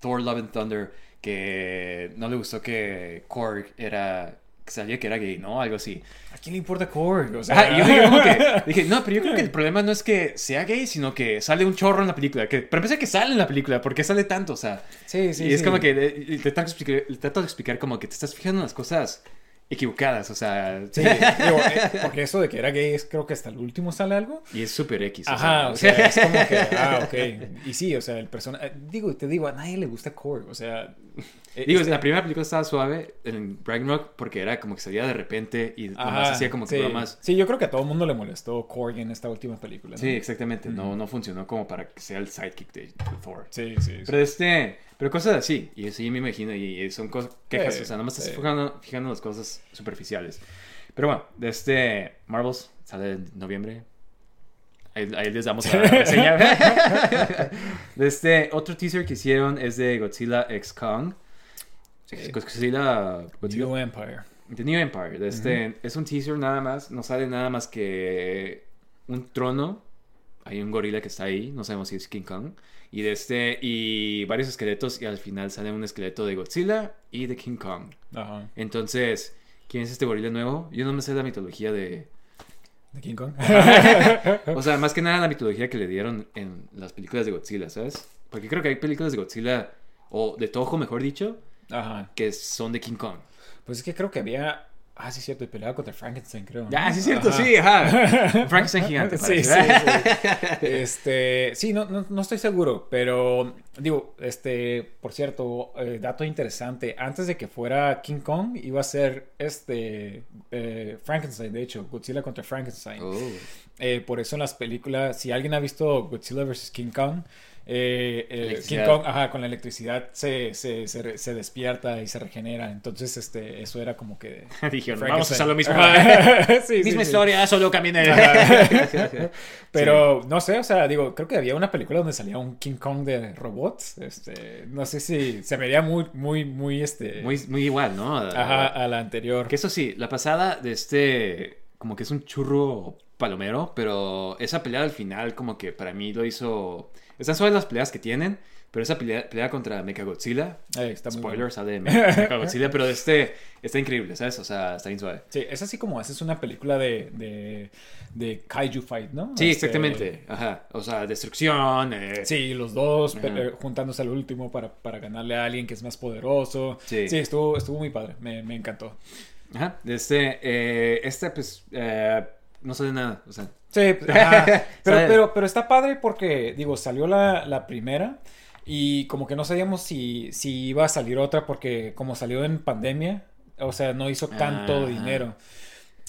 Thor Love and Thunder, que no le gustó que Korg era, sabía que era gay, ¿no? Algo así. ¿A quién le importa Korg? O sea, y yo dije, como que, dije, no, pero yo creo que el problema no es que sea gay, sino que sale un chorro en la película. Que, pero empecé que sale en la película, ¿por qué sale tanto? O sea, Sí, sí, y es sí. como que te trato de explicar como que te estás fijando en las cosas equivocadas, o sea, Sí, digo, eh, porque eso de que era gay es creo que hasta el último sale algo. y es súper X. o Ajá, sea, o sea, es como que, ah, ok. Y sí, o sea, el personaje, digo, te digo, a nadie le gusta Korg, o sea... eh, Digo, este- la primera película estaba suave en Ragnarok porque era como que salía de repente y nomás Ajá, hacía como que sí. bromas. Sí, yo creo que a todo el mundo le molestó Korg en esta última película, ¿no? Sí, exactamente. No, no funcionó como para que sea el sidekick de, de Thor. Sí, sí, sí. Pero este, pero cosas así, y así me imagino, y son cosas, quejas, Sí, o sea, nomás estás sí. fijando, fijando las cosas superficiales. Pero bueno, de este Marvels sale en noviembre. Ahí, ahí les damos la reseña. de este otro teaser que hicieron es de Godzilla X Kong. Sí. Godzilla, Godzilla New Empire. The New Empire. de este, Es un teaser nada más. No sale nada más que un trono. Hay un gorila que está ahí. No sabemos si es King Kong. Y de este. Y varios esqueletos. Y al final sale un esqueleto de Godzilla y de King Kong. Ajá. Entonces, ¿quién es este gorila nuevo? Yo no me sé la mitología de. ¿De King Kong? O sea, más que nada la mitología que le dieron en las películas de Godzilla, ¿sabes? Porque creo que hay películas de Godzilla. O de Toho, mejor dicho. Ajá. Que son de King Kong. Pues es que creo que había... Ah, sí, cierto, y peleaba contra Frankenstein, creo. Ah, ¿no? sí, es cierto, Ajá. sí, ajá. Frankenstein gigante. Sí, sí. Este, sí, no, no, no estoy seguro, pero digo, este, por cierto, eh, dato interesante, antes de que fuera King Kong, iba a ser este eh, Frankenstein, de hecho, Godzilla contra Frankenstein. Oh. Eh, por eso en las películas, si alguien ha visto Godzilla vs. King Kong, eh, eh, King. Kong, ajá, con la electricidad se, se, se, despierta y se regenera. Entonces, este, eso era como que. Dijeron, vamos a hacer lo mismo. Sí, Misma sí. historia, solo caminé. Pero no sé, o sea, digo, creo que había una película donde salía un King Kong de robots. Este, no sé si se vería muy, muy, muy este. Muy, muy igual, ¿no? Ajá, a la anterior. Que eso sí, la pasada de este, como que es un churro palomero, pero esa pelea al final como que para mí lo hizo... Están suaves las peleas que tienen, pero esa pelea, pelea contra Mechagodzilla, Eh, está muy spoiler, bueno. sale de Mechagodzilla, pero este está increíble, ¿sabes? O sea, está bien suave. Sí, es así como haces una película de, de, de Kaiju Fight, ¿no? Sí, Este, exactamente. Ajá. O sea, destrucción. eh, Sí, los dos eh, juntándose al último para, para ganarle a alguien que es más poderoso. Sí. Sí, estuvo, estuvo muy padre. Me, me encantó. Ajá. Este, eh, este pues, eh, no sale nada. O sea, Sí, pues, pero, pero, pero está padre porque, digo, salió la, la primera y como que no sabíamos si, si iba a salir otra porque como salió en pandemia, o sea, no hizo tanto dinero.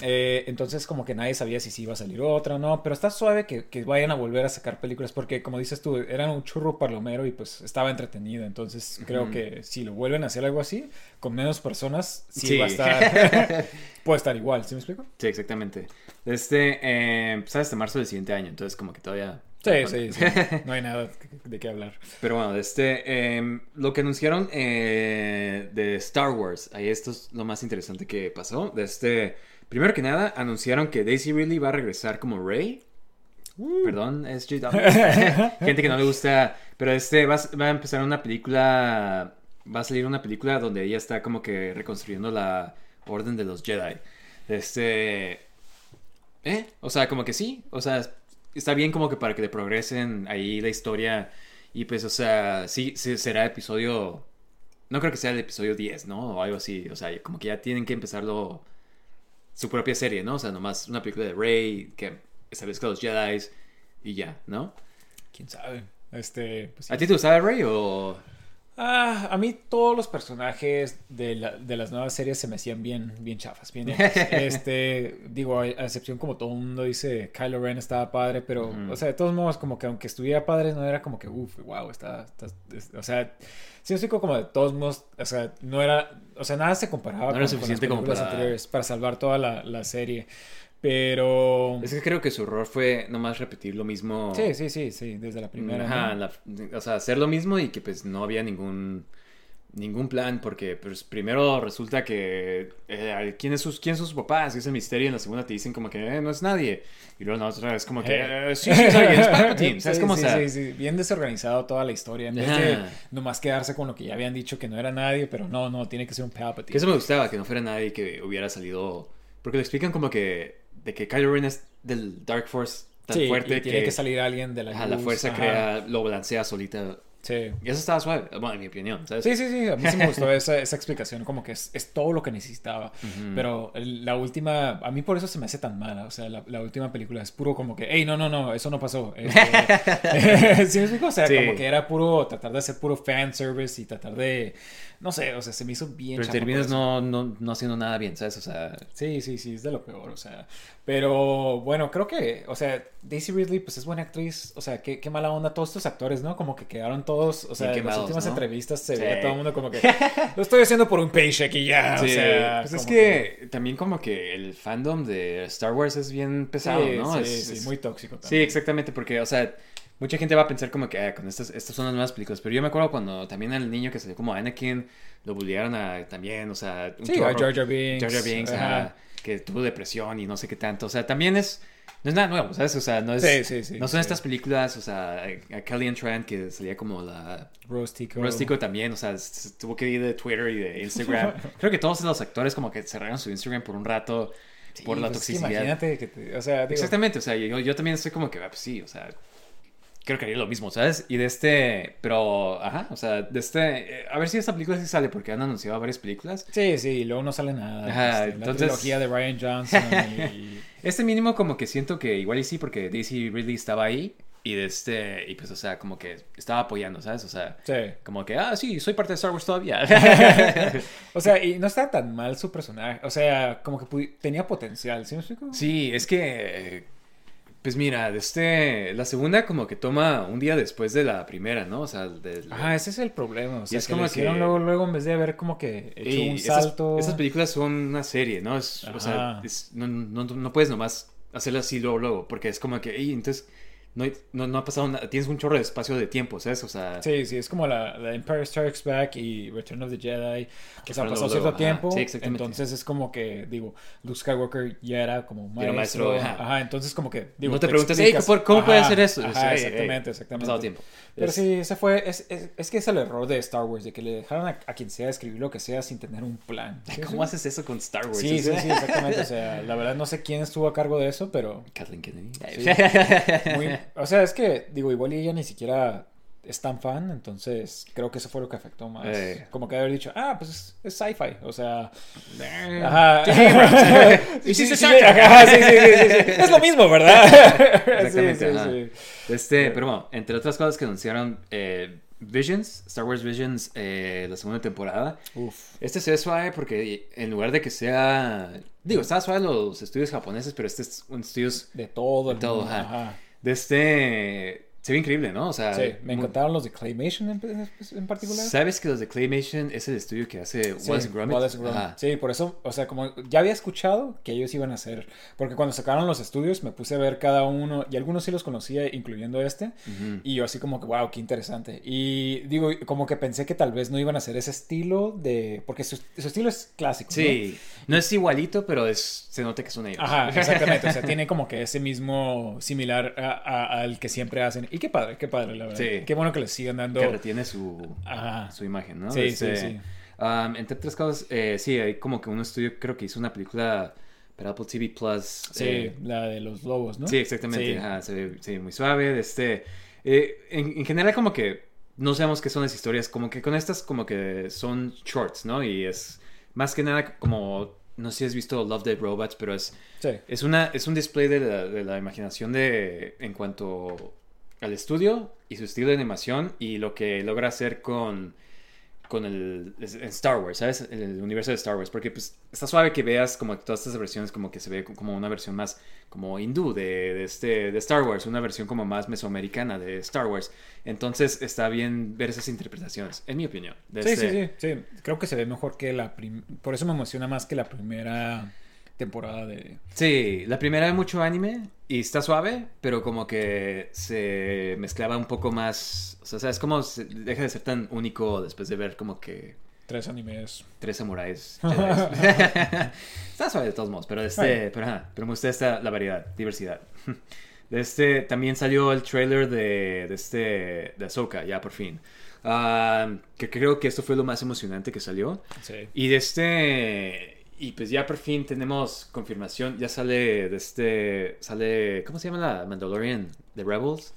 Eh, entonces como que nadie sabía si sí iba a salir otra o no, pero está suave que, que vayan a volver a sacar películas porque como dices tú, eran un churro palomero y pues estaba entretenido, entonces creo que si lo vuelven a hacer algo así, con menos personas, sí, Sí. va a estar, puede estar igual, ¿sí me explico? sí, exactamente. De Este, eh, hasta marzo del siguiente año, entonces como que todavía... Sí, sí, sí, no hay nada de qué hablar. Pero bueno, de este, em, lo que anunciaron eh, de Star Wars, ahí esto es lo más interesante que pasó. De este, primero que nada, anunciaron que Daisy Ridley va a regresar como Rey. Perdón, SJW. Gente que no le gusta, pero este va, a- va a empezar una película, va a salir una película donde ella está como que reconstruyendo la Orden de los Jedi. Este, ¿Eh? O sea, como que sí. O sea, está bien como que para que le progresen ahí la historia. Y pues, o sea, sí, sí será episodio. No creo que sea el episodio 10, ¿no? O algo así. O sea, como que ya tienen que empezarlo. Su propia serie, ¿no? O sea, nomás una película de Rey que establezca los Jedi y ya, ¿no? Quién sabe. Este. pues. ¿A ti te gustaba Rey o.? Ah, a mí todos los personajes de, la- de las nuevas series se me hacían bien, bien chafas, bien. Este, digo, a a excepción como todo el mundo dice, Kylo Ren estaba padre, pero, o sea, de todos modos, como que aunque estuviera padre, no era como que, uff, wow, está, está- es- o sea, sí, es como de todos modos, o sea, no era, o sea, nada se comparaba No era con, con suficiente las como películas para- anteriores para salvar toda la, la serie, pero... Es que creo que su error fue nomás repetir lo mismo. Sí, sí, sí, sí, desde la primera. Ajá, ¿no? la- o sea, hacer lo mismo y que pues no había ningún ningún plan porque pues primero resulta que eh, quién es sus quién son sus papás y ese misterio en la segunda te dicen como que eh, no es nadie y luego en la otra es como que Eh. eh, sí sí es alguien es Palpatine sabes Sí, cómo sí, sea bien desorganizado toda la historia. En vez de nomás quedarse con lo que ya habían dicho que no era nadie, pero no, no, tiene que ser un que Palpatine. eso me gustaba que no fuera nadie que hubiera salido porque lo explican como que de que Kylo Ren es del Dark Force tan Sí, fuerte y tiene que salir alguien de la ajá, la luz, fuerza ajá. crea lo balancea solita Sí. y eso estaba suave bueno en mi opinión ¿sabes? Sí, sí, sí, a mí sí me gustó esa, esa explicación, como que es, es todo lo que necesitaba. Ujú. Pero el- la última, a mí por eso se me hace tan mala, o sea, la, la última película es puro como que, hey, no, no, no, eso no pasó. Este, ¿Sí me explico? O sea, Sí. como que era puro, tratar de hacer puro fan service y tratar de, no sé, o sea, se me hizo bien pero terminas no, no, no haciendo nada bien ¿sabes? o sea Sí, sí, sí, es de lo peor, o sea. Pero bueno, creo que, o sea, Daisy Ridley, pues es buena actriz, o sea, qué, qué mala onda todos estos actores, ¿no? Como que quedaron todos, o sea, en las últimas ¿no? entrevistas se Sí. veía todo el mundo como que lo estoy haciendo por un paycheck y ya, Sí, o sea. pues es que, también como que el fandom de Star Wars es bien pesado, sí, ¿no? sí, Es- sí, es- muy tóxico Sí, exactamente, porque, o sea, mucha gente va a pensar como que, ah, con estas, estas son las nuevas películas, pero yo me acuerdo cuando también al niño que salió como Anakin, lo bullearon a, también, o sea, un Sí, a chorro. Jar Jar Binks. Jar Jar Binks, ajá. ajá, que tuvo depresión y no sé qué tanto, o sea, también es, no es nada nuevo, ¿sabes? O sea, no es... Sí, sí, sí. no son estas películas, o sea, a Kelly Tran que salía como la Rustico. Rústico también, o sea, tuvo que ir de Twitter y de Instagram. Creo que todos los actores como que cerraron su Instagram por un rato por la pues toxicidad. imagínate que te, o sea, digo, Exactamente, o sea, yo, yo también estoy como que, ah, pues sí, o sea, creo que haría lo mismo, ¿sabes? Y de este, pero, ajá, o sea, de este, eh, a ver si esta película sí sale porque han anunciado varias películas. Sí, sí, y luego no sale nada. Ajá, este, entonces- La trilogía de Ryan Johnson y... Este mínimo como que siento que igual y sí porque Daisy Ridley estaba ahí y de este, y pues, o sea, como que estaba apoyando, ¿sabes? O sea, Sí. como que, ah, sí, soy parte de Star Wars todavía. O sea, y no está tan mal su personaje. O sea, como que tenía potencial, ¿sí me explico? Sí, es que, pues mira, de este, la segunda como que toma un día después de la primera, ¿no? O sea, de, la- Ajá, ese es el problema. O sea, es que como que- luego, luego en vez de haber como que hecho y un esas- salto. Esas, películas son una serie, ¿no? Es, o sea, es- no, no, no puedes nomás hacerlo así luego, luego, porque es como que, "Ey, entonces, no, no, no ha pasado nada, tienes un chorro de espacio de tiempo, ¿sabes? O sea, Sí, sí, es como la, la Empire Strikes Back y Return of the Jedi. Que o sea, pasó luego, cierto ajá. tiempo. Sí, exactamente. entonces es como que, digo, Luke Skywalker ya era como Ya era maestro. maestro, ajá. ajá. entonces como que, digo, no te preguntas, "Ey, explicas- ¿cómo, cómo puede Ajá, hacer esto? Ajá, O sea, "Ey, ey, exactamente, Ha exactamente. pasado tiempo. Pero Es- sí, ese fue, es, es, es que es el error de Star Wars, de que le dejaron a, a quien sea escribir lo que sea sin tener un plan. ¿Sí, ¿Cómo haces eso con Star Wars? Sí, sí, sí, exactamente. O sea, la verdad no sé quién estuvo a cargo de eso, pero Kathleen Kennedy. Sí. muy- o sea, es que, digo, igual ella ni siquiera es tan fan, entonces creo que eso fue lo que afectó más. Eh. Como que haber dicho, ah, pues es, es sci-fi, o sea, Eh, ajá. Sí, sí, sí, ajá, sí, sí. Es lo mismo, ¿verdad? Exactamente, Sí, sí, ajá. sí. Este, pero bueno, entre otras cosas que anunciaron, eh, Visions, Star Wars Visions, eh, la segunda temporada. Uf. Este se ve suave porque en lugar de que sea. Digo, estaba suave los estudios japoneses, pero este es un estudio De todo el De todo, mundo, ajá. ajá. De este. Se ve increíble, ¿no? O sea, Sí, me encantaron los de Claymation en, en particular. ¿Sabes que los de Claymation es el estudio que hace Sí, Wallace Gromit? Wallace Gromit. Ajá. Sí, por eso, o sea, como ya había escuchado que ellos iban a hacer, porque cuando sacaron los estudios me puse a ver cada uno, y algunos sí los conocía, incluyendo este, y yo así como que, wow, qué interesante. Y digo, como que pensé que tal vez no iban a hacer ese estilo de, porque su, su estilo es clásico. ¿no? Sí, no es igualito, pero es, se nota que son ellos. Ajá, exactamente. O sea, tiene como que ese mismo similar a- a- al que siempre hacen. Y qué padre, qué padre, la verdad. Sí. Qué bueno que les sigan dando. Que retiene su, Ajá. su imagen, ¿no? Sí, Este, sí, sí. um, entre otras cosas, eh, sí, hay como que un estudio creo que hizo una película para Apple TV Plus. Sí, eh, la de los lobos, ¿no? Sí, exactamente. Sí. Ajá, muy suave. Este, eh, en, en general, como que no sabemos qué son las historias. Como que con estas, como que son shorts, ¿no? Y es más que nada como. No sé si has visto Love Dead Robots, pero es, Sí. es, una, es un display de la, de la imaginación de, en cuanto al estudio y su estilo de animación y lo que logra hacer con, con el en Star Wars, ¿sabes? El universo de Star Wars. Porque pues está suave que veas como todas estas versiones como que se ve como una versión más como hindú de, de este, de Star Wars, una versión como más mesoamericana de Star Wars. Entonces está bien ver esas interpretaciones, en mi opinión. de Sí, este- sí, sí, sí. Creo que se ve mejor que la prim- Por eso me emociona más que la primera temporada de... Sí, la primera es mucho anime y está suave, pero como que se mezclaba un poco más. O sea, ¿sabes? Como se deja de ser tan único después de ver como que Tres animes. tres samuráis. Está suave de todos modos, pero este, pero, ajá, pero me gusta esta, la variedad, diversidad. De este, también salió el trailer de, de este, de Ahsoka, ya por fin. Ah, que creo que esto fue lo más emocionante que salió. Sí. Y de este. Y pues ya por fin tenemos confirmación. Ya sale de este. Sale. ¿Cómo se llama la Mandalorian? ¿The Rebels?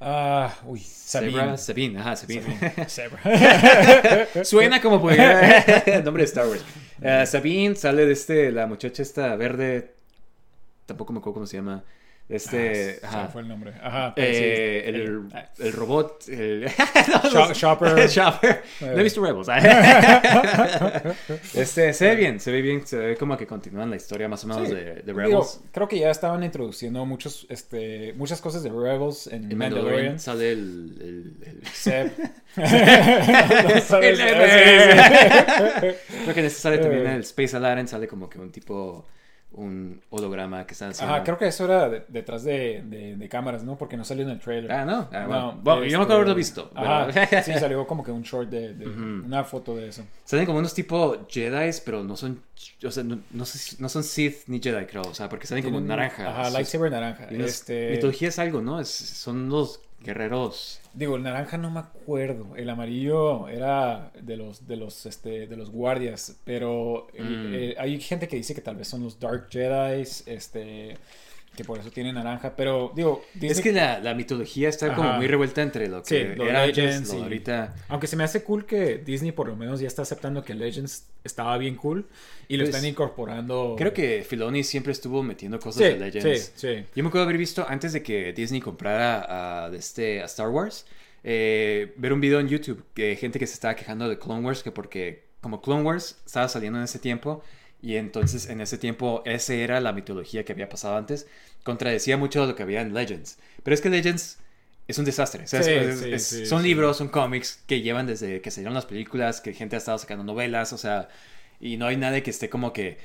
Ah, uy, Sabine. Sabra- Sabine, ajá, Sabine. Sabra. Suena como pudiera. nombre de Star Wars. Eh, Sabine sale de este. La muchacha esta verde. Tampoco me acuerdo cómo se llama. Este. Ah, ajá. fue el nombre. Ajá. sí. Eh, el, Ah. el robot. El... Sho- Shopper. Shopper. No he Eh. visto Rebels. este, se ve bien, se ve bien, se ve como que continúan la historia más o menos Sí. de, de Digo, Rebels. creo que ya estaban introduciendo muchos, este, muchas cosas de Rebels en Mandalorian. Mandalorian sale el... el, el... Seb. El- Creo que en este sale también Eh. el Space Aladdin, sale como que un tipo, un holograma que están haciendo. Ajá, creo que eso era de- detrás de, de- de cámaras, ¿no? Porque no salió en el trailer. Ah, no. Ah, bueno. No, Bueno, yo no este, acuerdo haberlo visto. pero- Ajá, sí, salió como que un short de, una foto de eso. Salen como unos tipo Jedi, pero no son, o sea, no, no son Sith ni Jedi, creo, o sea, porque salen como naranja. Ajá, lightsaber naranja. Este, Mitología es algo, ¿no? Es- son los guerreros. digo, el naranja no me acuerdo. El amarillo era de los, de los, este, de los guardias. Pero Mm. eh, hay gente que dice que tal vez son los Dark Jedi, este, que por eso tienen naranja. Pero digo, Es Disney- que la, la mitología está como Ajá. muy revuelta entre lo Sí, que los era Legends y- ahorita. Aunque se me hace cool que Disney por lo menos ya está aceptando que Legends estaba bien cool y lo Pues, están incorporando. Creo que Filoni siempre estuvo metiendo cosas sí, de Legends. sí, sí. Yo me acuerdo haber visto antes de que Disney comprara a, este, a Star Wars, eh, ver un video en YouTube de gente que se estaba quejando de Clone Wars, que porque como Clone Wars estaba saliendo en ese tiempo, y entonces en ese tiempo esa era la mitología que había pasado antes, contradecía mucho lo que había en Legends. Pero es que Legends es un desastre. o sea, Sí, es- sí, es- sí, son libros, son cómics que llevan desde que salieron las películas, que gente ha estado sacando novelas, o sea, y no hay nadie que esté como que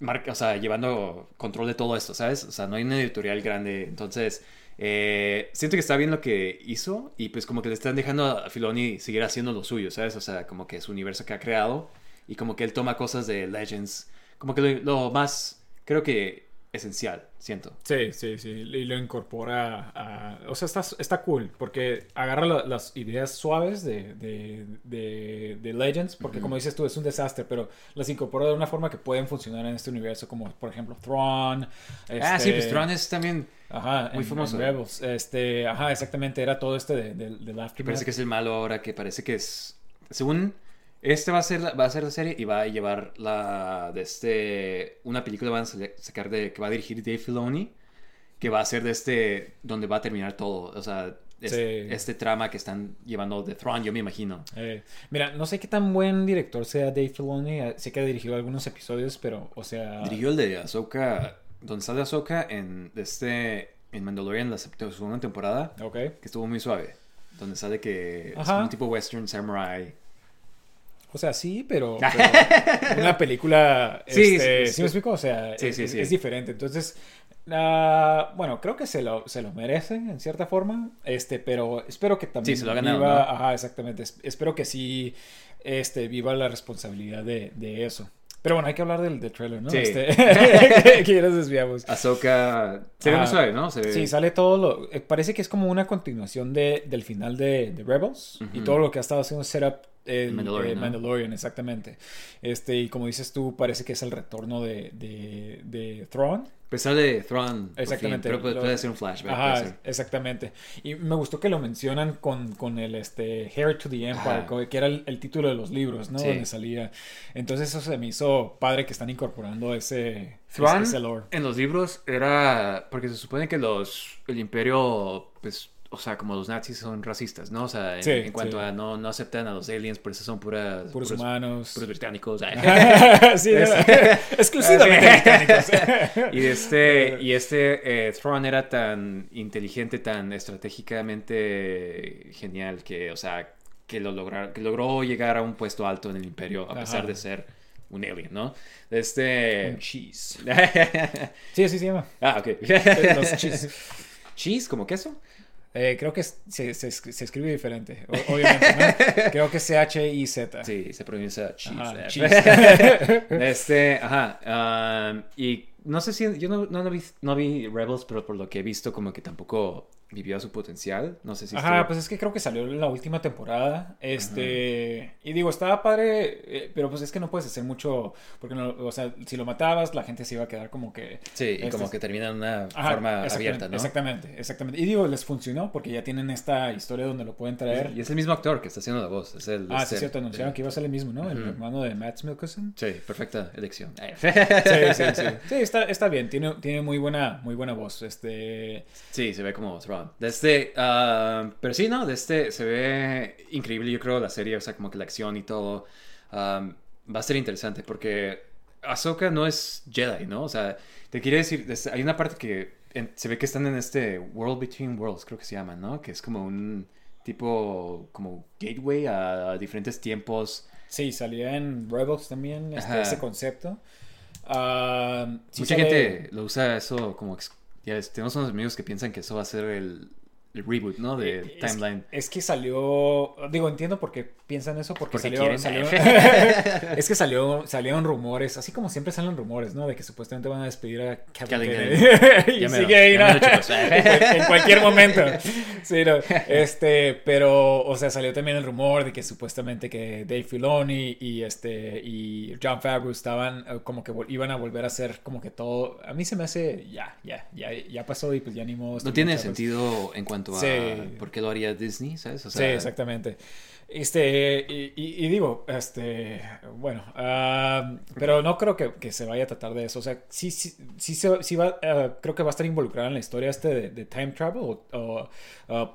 marca, o sea, llevando control de todo esto, ¿sabes? O sea, no hay una editorial grande. Entonces, eh, siento que está bien lo que hizo y pues como que le están dejando a Filoni seguir haciendo lo suyo, ¿sabes? O sea, como que su universo que ha creado y como que él toma cosas de Legends, como que lo, lo más, creo que esencial, siento. Sí, sí, sí. Y lo incorpora a... O sea, está, está cool porque agarra la- las ideas suaves de, de, de- de Legends, porque como dices tú, es un desastre, pero las incorpora de una forma que pueden funcionar en este universo, como por ejemplo Thrawn. Ah, sí, este, pues Tron es también, Ajá, muy en- famoso. en Rebels. Este, ajá, exactamente, era todo este de, de, Aftermath. parece que es el malo ahora, que parece que es, según... Este va a ser la, va a ser la serie y va a llevar la de este una película van a sacar de que va a dirigir Dave Filoni que va a ser de este donde va a terminar todo, o sea, es- Sí. este trama que están llevando de Throne, yo me imagino. Eh, mira, no sé qué tan buen director sea Dave Filoni. eh, Sé que ha dirigido algunos episodios, pero, o sea... Dirigió el de Ahsoka, donde sale Ahsoka en este en Mandalorian la segunda temporada, Ok. que estuvo muy suave, donde sale que es Ajá. como un tipo western samurai. O sea, sí, pero, pero una película, Sí, este, sí, sí, sí. me explico? O sea, Sí, es, sí, sí. diferente. Entonces, ah, bueno, creo que se lo, se lo merece en cierta forma, este, pero espero que también Sí, se lo ha ganado, viva, ¿no? ajá, exactamente, es- espero que sí, este, viva la responsabilidad de, de eso. Pero bueno, hay que hablar del, del trailer, ¿no? Sí. Este, que ya nos desviamos. Ahsoka se ve muy Ah, suave, ¿no? Se ve- Sí, sale todo lo... eh, Parece que es como una continuación de, del final de, de Rebels. Y todo lo que ha estado haciendo setup El, Mandalorian, eh, ¿no? Mandalorian, exactamente. Este, y como dices tú, parece que es el retorno de, de, de Thrawn. Pues sale Thrawn. por Exactamente. fin, pero puede, Lo- puede ser un flashback. Ajá, ser. exactamente. Y me gustó que lo mencionan con, con el este, Hair to the Empire, Ajá. que era el, el título de los libros, ¿no? Sí. Donde salía. Entonces eso se me hizo padre que están incorporando ese, Thrawn ese lore. en los libros era porque se supone que los el imperio pues o sea como los nazis son racistas no o sea en, Sí, en cuanto sí. a no, no aceptan a los aliens por eso son puras Puros humanos. puros británicos sí, Es- exclusivamente británicos. y este y este eh, Thrawn era tan inteligente tan estratégicamente genial que o sea que lo logra- que logró llegar a un puesto alto en el imperio a pesar Ajá. de ser un alien no este Un cheese. Sí, así se llama. ah ok Los cheese. cheese como queso Eh, creo que se, se, escri- se escribe diferente, obviamente, ¿no? Creo que es C-H-I-Z. Sí, se pronuncia cheese. Este, ajá. um, y no sé si. Yo no, no, vi, no vi Rebels, pero por lo que he visto, como que tampoco vivió a su potencial. No sé si. Ajá, estuvo- pues es que creo que salió en la última temporada. Este. Y digo, estaba padre, eh, pero pues es que no puedes hacer mucho. Porque, no, o sea, si lo matabas, la gente se iba a quedar como que. Sí, y este como es- que termina en una Ajá, forma abierta, ¿no? Exactamente, exactamente. Y digo, les funcionó porque ya tienen esta historia donde lo pueden traer. Y es el mismo actor que está haciendo la voz. Es el, Ah, este, sí, cierto, anunciaron que iba a ser el mismo, ¿no? El hermano de Matt Mikkelsen. Sí, perfecta elección. Sí, sí, sí. Sí, está, está bien, tiene, tiene muy buena, muy buena voz. Este. Sí, se ve como Thrawn. Desde, ah, pero sí, no, de este se ve increíble, yo creo, la serie, o sea, como que la acción y todo. va a ser interesante porque Ahsoka no es Jedi, ¿no? O sea, te quiere decir, des- hay una parte que en- se ve que están en este World Between Worlds, creo que se llama, ¿no? Que es como un tipo, como gateway a, diferentes tiempos. Sí, salía en Rebels también este, ese concepto. Sí Mucha sale- gente lo usa eso como... ex- Ya tenemos unos amigos que piensan que eso va a ser el, el reboot, ¿no? De Eh, es- Timeline. Es, que salió. Digo, entiendo por qué piensan eso. Porque, Porque salió. es que salió, salieron rumores, así como siempre salen rumores, ¿no? De que supuestamente van a despedir a chicos. en cualquier momento. Sí, no. Este, pero, o sea, salió también el rumor de que supuestamente que Dave Filoni y este y John Favreau estaban eh, como que iban a volver a hacer como que todo. A mí se me hace ya, ya, ya, ya pasó y pues ya ni modo. No tiene Chavos. sentido en cuanto a Sí. por qué lo haría Disney, ¿sabes? O Sí, sea, exactamente. Este, y, y- y digo, este, bueno, ah, pero no creo que, que se vaya a tratar de eso. O sea, sí, sí, sí, sí va, ah, creo que va a estar involucrada en la historia este de, de time travel o, o,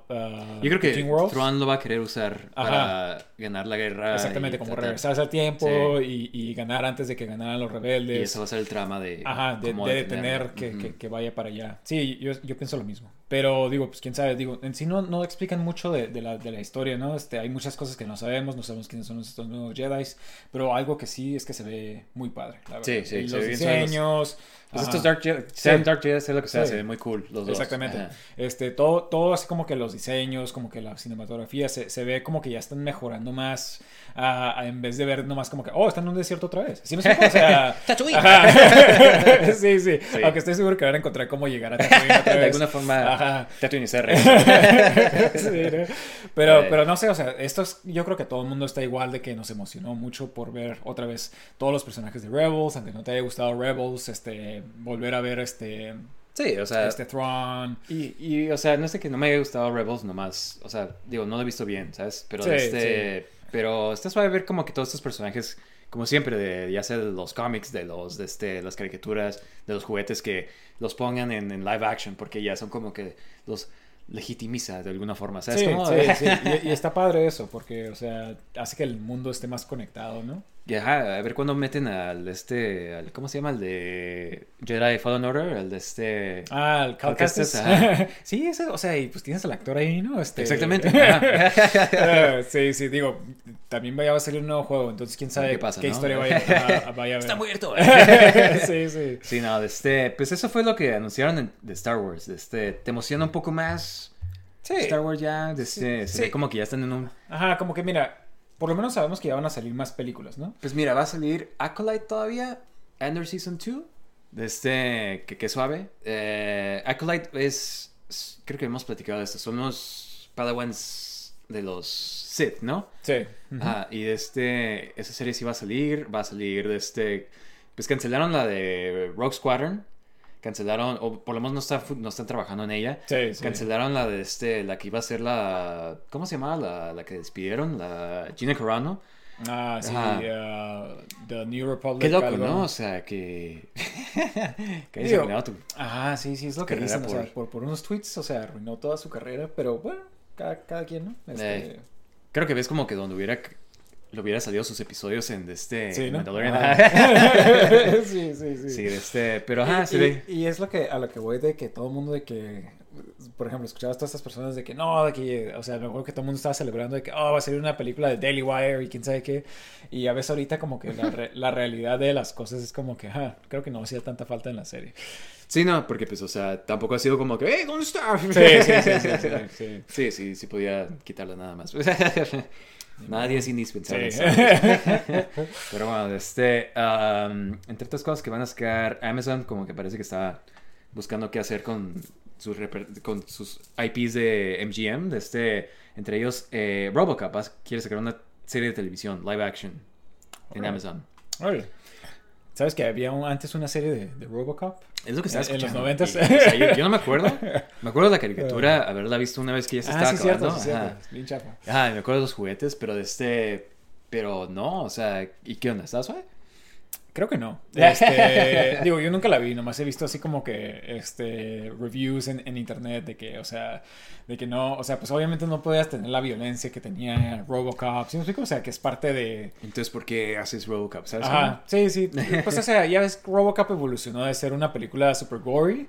ah, Yo creo que. Thrawn lo va a querer usar para ganar la guerra. Exactamente, como tratar- regresarse al tiempo y, y ganar antes de que ganaran los rebeldes. Y eso va a ser el trama de. Ajá, de, de detener que, que- que vaya para allá. Sí, yo, yo pienso lo mismo. Pero digo, pues quién sabe, digo, en sí no, no explican mucho de, de la, de la historia, ¿no? Este, hay muchas cosas que no sabemos, no sabemos quiénes son estos nuevos Jedi, pero algo que sí es que se ve muy padre, la verdad. Sí, sí, Y los- diseños. Pues ajá. estos Dark Jedi, Sí. sean Dark Jedi, sé lo que sea, Sí. se ve muy cool los dos. Exactamente. Este, todo, todo así como que los diseños, como que la cinematografía, se, se ve como que ya están mejorando más, ah, en vez de ver nomás como que, oh, están en un desierto otra vez. ¿Sí me explico? O sea, Tatooine. Ajá. sí, sí, Sí. Aunque estoy seguro que van a encontrar cómo llegar a Tatooine otra De alguna forma, Ajá. Tatooine. Sí, ¿no? pero, Eh. pero no sé, o sea, esto es, yo creo que todo el mundo está igual de que nos emocionó mucho por ver otra vez todos los personajes de Rebels, aunque no te haya gustado Rebels, este, volver a ver este, Sí, o sea. este Thrawn. Y, y, o sea, no sé que no me haya gustado Rebels nomás. O sea, digo, no lo he visto bien, ¿sabes? Pero Sí, este. Pero está suave ver como que todos estos personajes, como siempre, de, ya sea de los cómics, de los, de este, las caricaturas, de los juguetes, que los pongan en, en live action, porque ya son como que los legitimiza de alguna forma. ¿Sabes? Sí, sí, sí. Y, y está padre eso, porque, o sea, hace que el mundo esté más conectado, ¿no? Y ajá, a ver cuándo meten al este, al, ¿cómo se llama? El de Jedi Fallen Order, el de este... Ah, el Cal Cal Kestis, sí, ese, o sea, y pues tienes al actor ahí, ¿no? Este... Exactamente. Ah, sí, sí, digo, también vaya a salir un nuevo juego, entonces quién sabe ¿Qué pasa, no? historia vaya, a, vaya a ver. Está muerto. sí, sí. Sí, no, de este, pues eso fue lo que anunciaron en- de Star Wars. De este, ¿te emociona un poco más Sí. Star Wars ya? De este, Sí, se ve sí. como que ya están en un... Ajá, como que mira, por lo menos sabemos que ya van a salir más películas, ¿no? Pues mira, va a salir Acolyte todavía, Ender Season 2, de este, que, que suave. Eh, Acolyte es, es- creo que hemos platicado de esto, son los Padawans de los Sith, ¿no? Sí. Ah, y de este, esa serie sí va a salir, va a salir de este, pues cancelaron la de Rogue Squadron, cancelaron, o por lo menos no, está, no están trabajando en ella, Sí, sí. cancelaron la de este, la que iba a ser la, ¿cómo se llamaba? La, la que despidieron, la Gina Carano. Ah, sí. Uh, The New Republic. Qué loco, algo. ¿no? O sea, que... que Digo, arruinado tu- Ajá, sí, sí, es lo que dicen. O sea, por- por, por unos tweets, o sea, arruinó toda su carrera, pero bueno, cada, cada quien, ¿no? Este, Eh, Creo que ves como que donde hubiera, le hubiera salido sus episodios en de este sí, ¿no? Mandalorian. Sí, sí, sí. Sí, de este, pero ajá, y, se y- y es lo que a lo que voy de que todo el mundo de que por ejemplo escuchabas a todas estas personas de que no de que o sea me acuerdo que todo el mundo estaba celebrando de que oh va a salir una película de Daily Wire y quién sabe qué y a veces ahorita como que la, re- la realidad de las cosas es como que ah, creo que no hacía tanta falta en la serie Sí, no, porque pues, o sea, tampoco ha sido como que, ¡eh, ¿dónde está? sí sí sí sí, sí, sí. Sí, sí, sí podía quitarla nada más. Nadie es indispensable. Pero bueno, este, um, entre otras cosas que van a sacar Amazon, como que parece que está buscando qué hacer con sus, reper- con sus IPs de MGM, de este, entre ellos eh, Robocop, quiere sacar una serie de televisión, live action, en. Amazon. ¿Sabes que había un- antes una serie de, de Robocop? Es lo que estaba En- en los escuchando. 90s. Y, o sea, yo, yo no me acuerdo. Me acuerdo de la caricatura, haberla visto una vez que ya se estaba ah, sí, cierto, acabando. sí, Ajá. cierto. Bien chafa. Ah, me acuerdo de los juguetes, pero de este. Pero no, o sea, ¿y qué onda? ¿Estás suave? Creo que no. Este, digo, yo nunca la vi, nomás he visto así como que este reviews en, en internet de que, o sea, de que no, o sea, pues obviamente no podías tener la violencia que tenía Robocop, ¿sí me explico? O sea, que es parte de... Entonces, ¿por qué haces Robocop? ¿Sabes? Ajá, sí, sí. Pues o sea, ya ves, Robocop evolucionó de ser una película super gory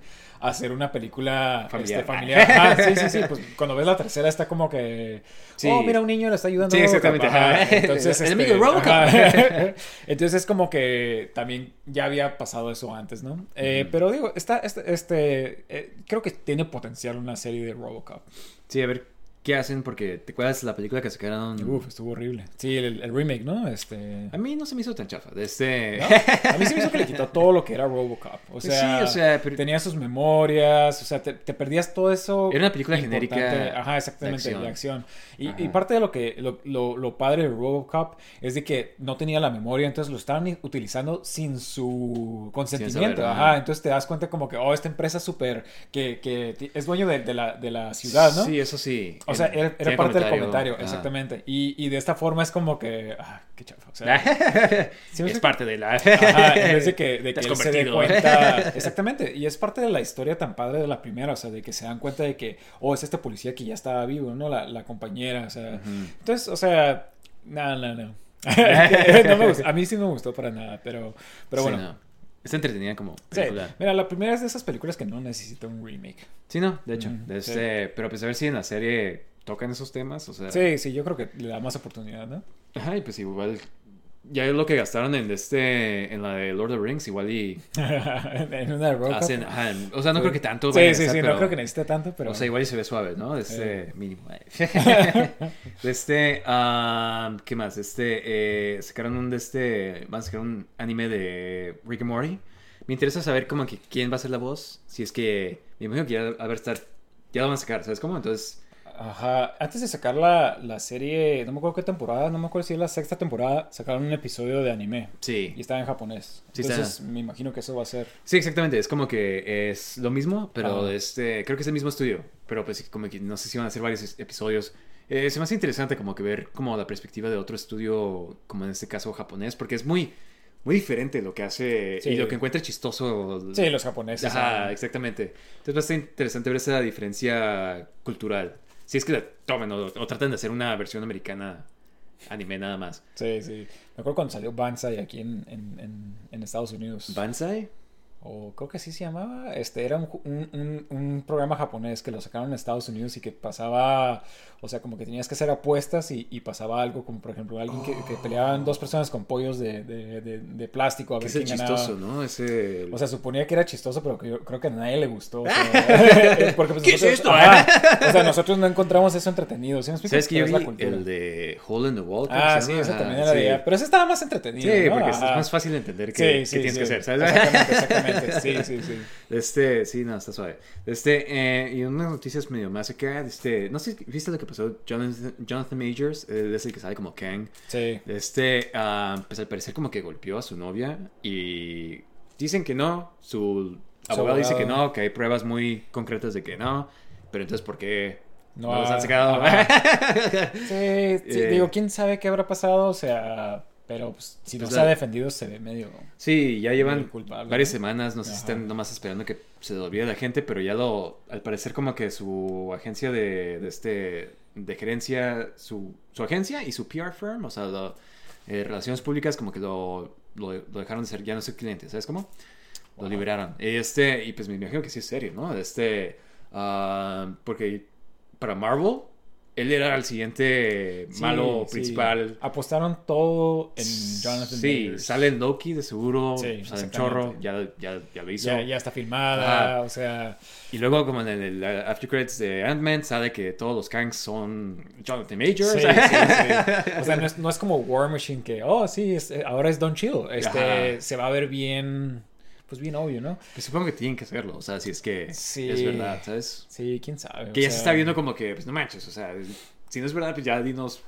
a ser una película Familiar. este, familiar. Ajá, sí, sí, sí. Pues cuando ves la tercera está como que. Sí. Oh, mira, un niño le está ayudando. Sí, exactamente. Ajá. Entonces, El este, amigo de Robocop. ajá. Entonces es como que también ya había pasado eso antes, ¿no? Eh. Pero digo, está, este, este eh, creo que tiene potencial una serie de Robocop. Sí, a ver qué hacen, porque ¿te acuerdas la película que sacaron? Uf, estuvo horrible. Sí, el, el remake, ¿no? Este. A mí no se me hizo tan chafa. Este. ¿no? A mí se me hizo que le quitó todo lo que era Robocop. O sea, sí, o sea, pero- tenía sus memorias, o sea, te, te perdías todo eso. Era una película importante. genérica Ajá, exactamente, de de acción. acción. Y, y parte de lo que lo, lo, lo padre de Robocop es de que no tenía la memoria, entonces lo estaban utilizando sin su consentimiento. saber, Ajá, ajá. entonces te das cuenta como que, oh, esta empresa súper, que, que es dueño de, de la, de la ciudad, ¿no? Sí, eso sí. O sea, En- era, parte del comentario, exactamente. Y, y de esta forma es como que, ah, qué chafa. O sea, ¿sí me es parte de la. Ajá, en vez de que, de que él se dé cuenta. Exactamente. Y es parte de la historia tan padre de la primera. O sea, de que se dan cuenta de que, oh, es este policía que ya estaba vivo, ¿no? La, la compañera. O sea. Entonces, o sea. No, no, no. no me gustó. A mí sí me gustó para nada. Pero, pero Sí, bueno. no. Está entretenida como Sí. Mira, la primera es de esas películas que no necesita un remake. Sí, no, de hecho. Sí. este, Pero pues a ver si en la serie tocan esos temas. O sea. Sí, sí, yo creo que le da más oportunidad, ¿no? Ajá, y pues igual. Ya es lo que gastaron en este. En la de Lord of the Rings, igual y. en una de Robocop. hacen. o sea, no Sí. creo que tanto. Sí, sí, sí. pero- No creo que necesite tanto, pero. O sea, igual y se ve suave, ¿no? Este Eh. mínimo. de este, ah, ¿qué más? Este, eh, sacaron un de este, van a sacar un anime de Rick and Morty. Me interesa saber como que quién va a ser la voz. Si es que, me imagino que ya, a ver, estar, ya lo van a sacar, ¿sabes cómo? Entonces, Ajá, antes de sacar la, la serie, no me acuerdo qué temporada, no me acuerdo si es la sexta temporada, sacaron un episodio de anime sí. y estaba en japonés. Sí, está. Entonces me imagino que eso va a ser... Sí, exactamente. Es como que es lo mismo, pero este, creo que es el mismo estudio. Pero pues como que no sé si van a hacer varios episodios. Eh, se me hace interesante como que ver como la perspectiva de otro estudio, como en este caso japonés, porque es muy, muy diferente lo que hace Sí. y lo que encuentra chistoso. Sí, los japoneses. Ajá, exactamente. Entonces va a ser interesante ver esa diferencia cultural. Si es que la tomen o, o tratan de hacer una versión americana anime nada más. Sí, sí. Me acuerdo cuando salió Banzai aquí en, en, en, en Estados Unidos. ¿Banzai? o creo que así se llamaba. Este era un, un, un- un programa japonés que lo sacaron en Estados Unidos y que pasaba, o sea, como que tenías que hacer apuestas y, y pasaba algo como, por ejemplo, alguien que, que peleaban dos personas con pollos de, de, de- de plástico a ver es quién ganaba. chistoso, ¿no? Ese... O sea, suponía que era chistoso, pero que yo creo que a nadie le gustó. o sea, porque, pues, ¿Qué es nosotros- esto, ajá, o sea, nosotros no encontramos eso entretenido. ¿sí me explico? ¿Sabes que yo es la vi cultura. el de Hole in the Wall? Ah, sí, ese también era de sí. ella. Pero ese estaba más entretenido. Sí, ¿no? porque es más fácil de entender que, Sí, que sí, tienes que hacer, ¿sabes? Exactamente, exactamente. Exactamente, sí, sí, sí. Este, sí, no, está suave. Este, eh, y unas noticias medio más acá, este, no sé, ¿viste lo que pasó? Jonathan, Jonathan Majors, eh, es el que sabe como Kang. Sí. Este, ah, pues al parecer como que golpeó a su novia y dicen que no, su abogado dice que no, que hay pruebas muy concretas de que no, pero entonces ¿por qué no, No, los han sacado? Sí, sí, Eh, digo, quién sabe qué habrá pasado, o sea, pero pues, si no Pues se ha defendido se ve medio... Sí, ya llevan culpable, varias semanas, no sé si están nomás esperando que se olvide la gente, pero ya lo, al parecer como que su agencia de, de este, de gerencia, su, su agencia y su PR firm, o sea, lo- eh, relaciones públicas como que lo, lo, lo dejaron de ser, ya no ser cliente, ¿sabes cómo? Lo Wow. liberaron. Este, y pues me imagino que sí es serio, ¿no? Este, ah, porque para Marvel, él era el siguiente Sí, malo sí. principal. Apostaron todo en Jonathan Sí, sale en Loki de seguro, Sí, sale en. Chorro, ya, ya, ya lo hizo. Ya, ya está filmada, o sea... Y luego como en el, el After Credits de Ant-Man sale que todos los Kangs son Jonathan Majors. Sí, sí, sí. O sea, no es, no es como War Machine que, oh, sí, es- ahora es Don Chill. Este, Ajá. se va a ver bien, pues bien obvio, ¿no? Pues supongo que tienen que hacerlo, o sea, si es que Sí. es verdad, ¿sabes? Sí, quién sabe. Que ya se está viendo como que, pues no manches, o sea, si no es verdad, pues ya dinos.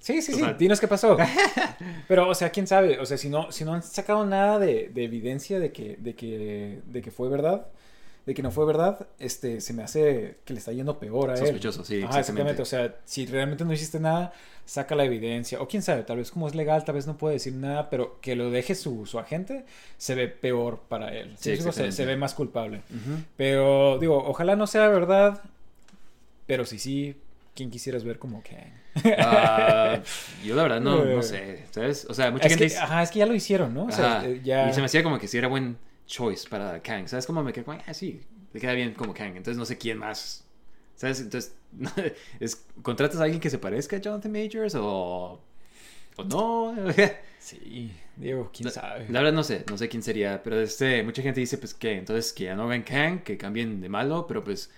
Sí, sí, sí, dinos qué pasó. Pero, o sea, quién sabe. O sea, si no, si no han sacado nada de, de evidencia de que, de, que, de que fue verdad, de que no fue verdad, este, se me hace que le está yendo peor a él. Sospechoso, sí, Ajá, exactamente. exactamente. O sea, si realmente no hiciste nada, saca la evidencia. O quién sabe, tal vez como es legal, tal vez no puede decir nada, pero que lo deje su, su agente, se ve peor para él. Sí, ¿Sí? se, exactamente. se ve más culpable. Ujú. Pero, digo, ojalá no sea verdad, pero si sí, ¿quién quisieras ver como Kang? Ah, yo la verdad no, no sé, ¿sabes? O sea, mucha Es gente que, dice- ajá, es que ya lo hicieron, ¿no? O sea, eh, ya... Y se me hacía como que sí era buen choice para Kang. ¿Sabes cómo me quedé? como, Ah, sí, le queda bien como Kang. Entonces no sé quién más. ¿Sabes? Entonces, es, ¿contratas a alguien que se parezca a Jonathan Majors o, o no? Sí, digo, quién sabe. La verdad no sé, no sé quién sería, pero este, mucha gente dice pues que entonces que ya no hagan Kang, que cambien de malo, pero pues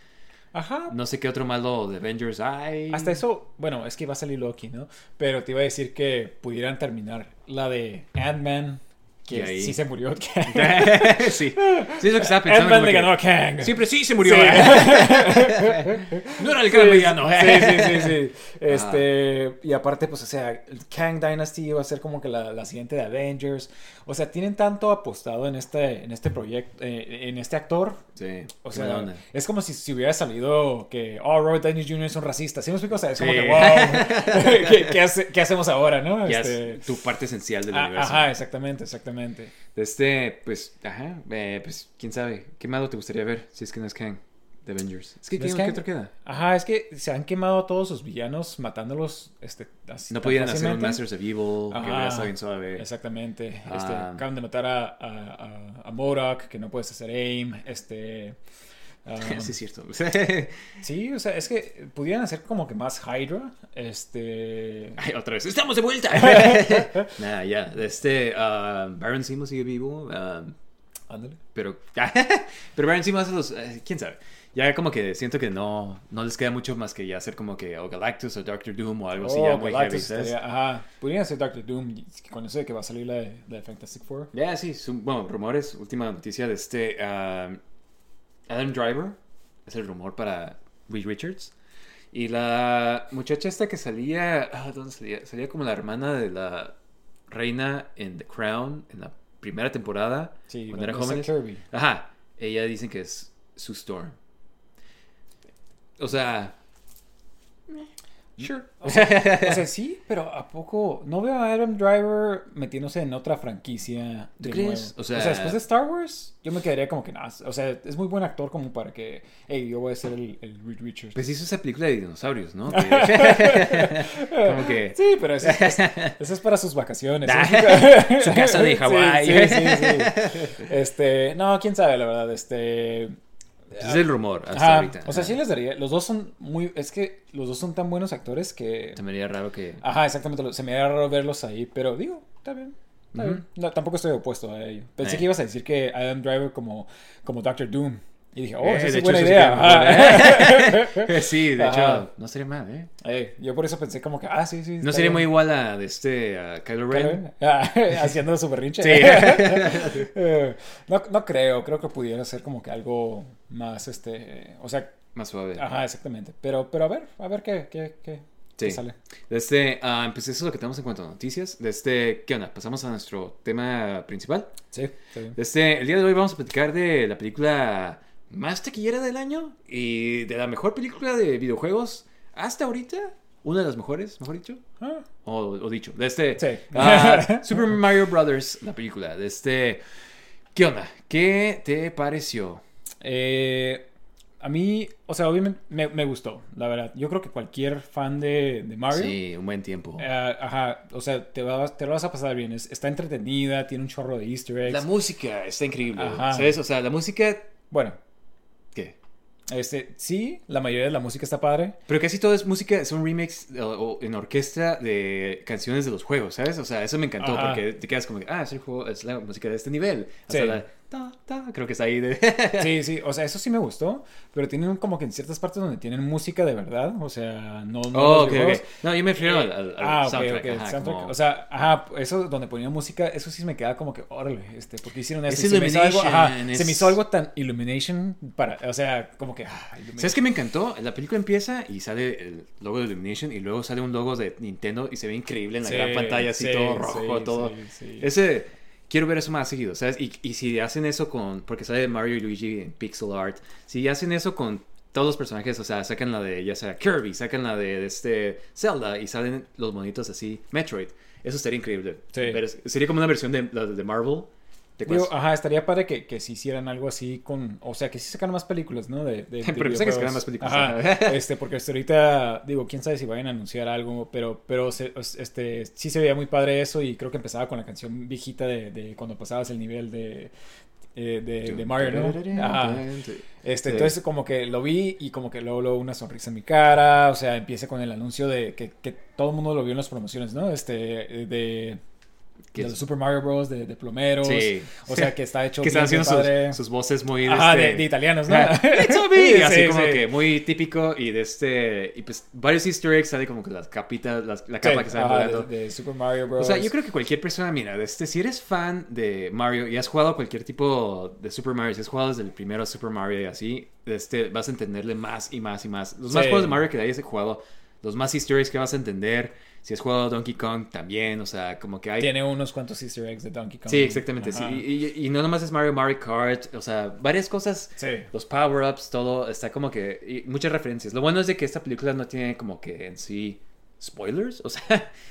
Ajá. no sé qué otro malo de Avengers hay. Hasta eso, bueno, es que va a salir Loki, ¿no? Pero te iba a decir que pudieran terminar la de Ant-Man, que ahí- sí se murió Kang. sí, sí es lo que estaba pensando. Ant-Man le ganó a Kang. Siempre sí se murió. Sí. no era el gran. Sí, sí, sí, sí. Este, y aparte, pues, o sea, Kang Dynasty va a ser como que la, la siguiente de Avengers. O sea, tienen tanto apostado en este, en este proyecto, eh, en este actor. Sí, O sea, onda. es como si, si hubiera salido que, oh, Robert Downey Jr. es un racista. ¿Sí me explico? O sea, es como que, wow, ¿qué, qué hace- qué hacemos ahora, no? Ya Este, es tu parte esencial del ah, universo. ajá, exactamente, exactamente. Este, pues, ajá, eh, pues, quién sabe. ¿Qué malo te gustaría ver si es que no es Kang de Avengers? Es que, ¿No es ¿qué, otro queda? Ajá, es que se han quemado a todos sus villanos matándolos este, así No pudieran hacer un. Masters of Evil, que Ajá. hubiera estado bien suave. Exactamente. Este, Ah. acaban de matar a, a, a, a MODOK, que no puedes hacer aim. Este. Um, sí, es cierto. sí, o sea, es que pudieran hacer como que más Hydra. Este. Ay, otra vez, ¡estamos de vuelta! Nada, ya. Este, ah, Baron Simo sigue vivo. ah, Ándale. pero, pero Baron Simo hace los. eh, ¿Quién sabe? Ya como que siento que no, no les queda mucho más que ya hacer como que o Galactus o Doctor Doom o algo así ya Oh, muy Galactus heavy, estaría- Ajá. Pudieran hacer Doctor Doom con eso de que va a salir la la Fantastic Four. Ya, sí, son- bueno, rumores. Última noticia de este. ah, Adam Driver es el rumor para Reed Richards. Y la muchacha esta que salía. ah, ¿Dónde salía? Salía como la hermana de la reina en The Crown en la primera temporada. Sí, cuando era joven. Kirby. Ajá. Ella dicen que es su Storm. O sea. Sure. O sea, o sea, sí, pero ¿a poco no veo a Adam Driver metiéndose en otra franquicia ¿Tú de crees? nuevo? O sea- después de Star Wars, yo me quedaría como que nada. O sea, es muy buen actor como para que, hey, yo voy a ser el, el Reed Richards. Pues hizo esa película de dinosaurios, ¿no? Que- como que. Sí, pero eso es, eso es para sus vacaciones. Su casa de Sí, Hawái. Sí, sí, sí. Este, no, quién sabe, la verdad. Este. Es el rumor hasta Ajá, ahorita. O sea, sí les daría. Los dos son muy. Es que los dos son tan buenos actores que. Se me haría raro que. Ajá, exactamente. Se me haría raro verlos ahí, pero digo, está bien. Está Ujú. bien. No, tampoco estoy opuesto a ello. Pensé Eh. que ibas a decir que Adam Driver como, como Doctor Doom. Y dije, oh, Eh, esa es buena hecho, idea. sí, sí, de hecho, no sería mal, ¿eh? Eh, yo por eso pensé como que, ah, sí, sí. No sería muy igual a de este a Kylo Ren. Ah, Haciendo su berrinche. Sí. Eh, no, no creo, creo que pudiera ser como que algo más, este, o sea, Más suave. ajá, exactamente. Pero, pero a ver, a ver qué, qué, qué, sale. De este, ah, pues eso es lo que tenemos en cuanto a noticias. De este, ¿qué onda? Pasamos a nuestro tema principal. Sí, está bien. De este, el día de hoy vamos a platicar de la película más taquillera del año y de la mejor película de videojuegos hasta ahorita. Una de las mejores, mejor dicho. Ah, O, o dicho. De este, Sí. ah, Super Mario Brothers, la película. De este, ¿qué onda? ¿Qué te pareció? eh, a mí, o sea, obviamente me, me gustó, la verdad. Yo creo que cualquier fan de, de Mario, Sí, un buen tiempo. eh, ajá, o sea, te, vas, te lo vas a pasar bien. Es- está entretenida, tiene un chorro de easter eggs. La música está increíble. Ajá. ¿Sabes? O sea, la música. Bueno. Este, sí, la mayoría de la música está padre. Pero casi todo es música, son remix o, o en orquesta de canciones de los juegos, ¿sabes? O sea, eso me encantó Ajá. porque te quedas como ah, es el juego, es la música de este nivel. Hasta Sí. la ta, ta, creo que está ahí de... Sí, sí, o sea, eso sí me gustó, pero tienen como que en ciertas partes donde tienen música de verdad, o sea, no... no oh, los ok, ok. videojuegos. No, yo me refiero Eh, al, al- ah, soundtrack. ok, ajá, soundtrack. como- O sea, ajá, eso donde ponían música, eso sí me queda como que, órale, este, porque hicieron Es eso. y se me hizo algo, ajá, Illumination, se me es- hizo algo tan Illumination para, o sea, como que, ah. ¿Sabes qué me encantó? La película empieza y sale el logo de Illumination y luego sale un logo de Nintendo y se ve increíble en la Sí, gran pantalla, así sí, todo rojo, sí, todo. Ese, quiero ver eso más seguido, ¿sabes? Y, y si hacen eso con, porque sale Mario y Luigi en pixel art, si hacen eso con todos los personajes, o sea, sacan la de, ya sea Kirby, sacan la de, de este Zelda y salen los monitos así, Metroid, eso estaría increíble. Sí. Pero sería como una versión de, la de Marvel. Ajá, estaría padre que, que si hicieran algo así con. O sea, que si sacaran más películas, ¿no? De, de, de Pero que sacaran más películas, Ajá. este, porque hasta ahorita, digo, quién sabe si vayan a anunciar algo, pero, pero se- este, sí se veía muy padre eso y creo que empezaba con la canción viejita de, de cuando pasabas el nivel de. eh, de, de Mario, ¿no? Ajá. Este, Sí. entonces como que lo vi y como que luego, luego una sonrisa en mi cara, o sea, empieza con el anuncio de que, que todo el mundo lo vio en las promociones, ¿no? Este, de, ¿Qué de los Super Mario Bros, de, de plomeros, Sí. o sea, que está hecho que están haciendo sus, sus voces muy Ajá, de, este- de italianos, ¿no? It's a me, así Sí, como sí. que muy típico y de este y pues varios easter eggs sale como que las capitas las- la capa que están volando de, de Super Mario Bros. o sea yo creo que cualquier persona mira de este si eres fan de Mario y has jugado cualquier tipo de Super Mario si has jugado desde el primero Super Mario y así de este vas a entenderle más y más y más los más juegos de Mario que hayas jugado los más easter eggs que vas a entender si has jugado Donkey Kong también o sea como que hay Tiene unos cuantos easter eggs de Donkey Kong. Sí, exactamente. Sí. Y, y- y no nomás es Mario, Mario Kart, o sea, varias cosas Sí. los power-ups, todo está como que. y muchas referencias. Lo bueno es de que esta película no tiene como que en sí spoilers. O sea,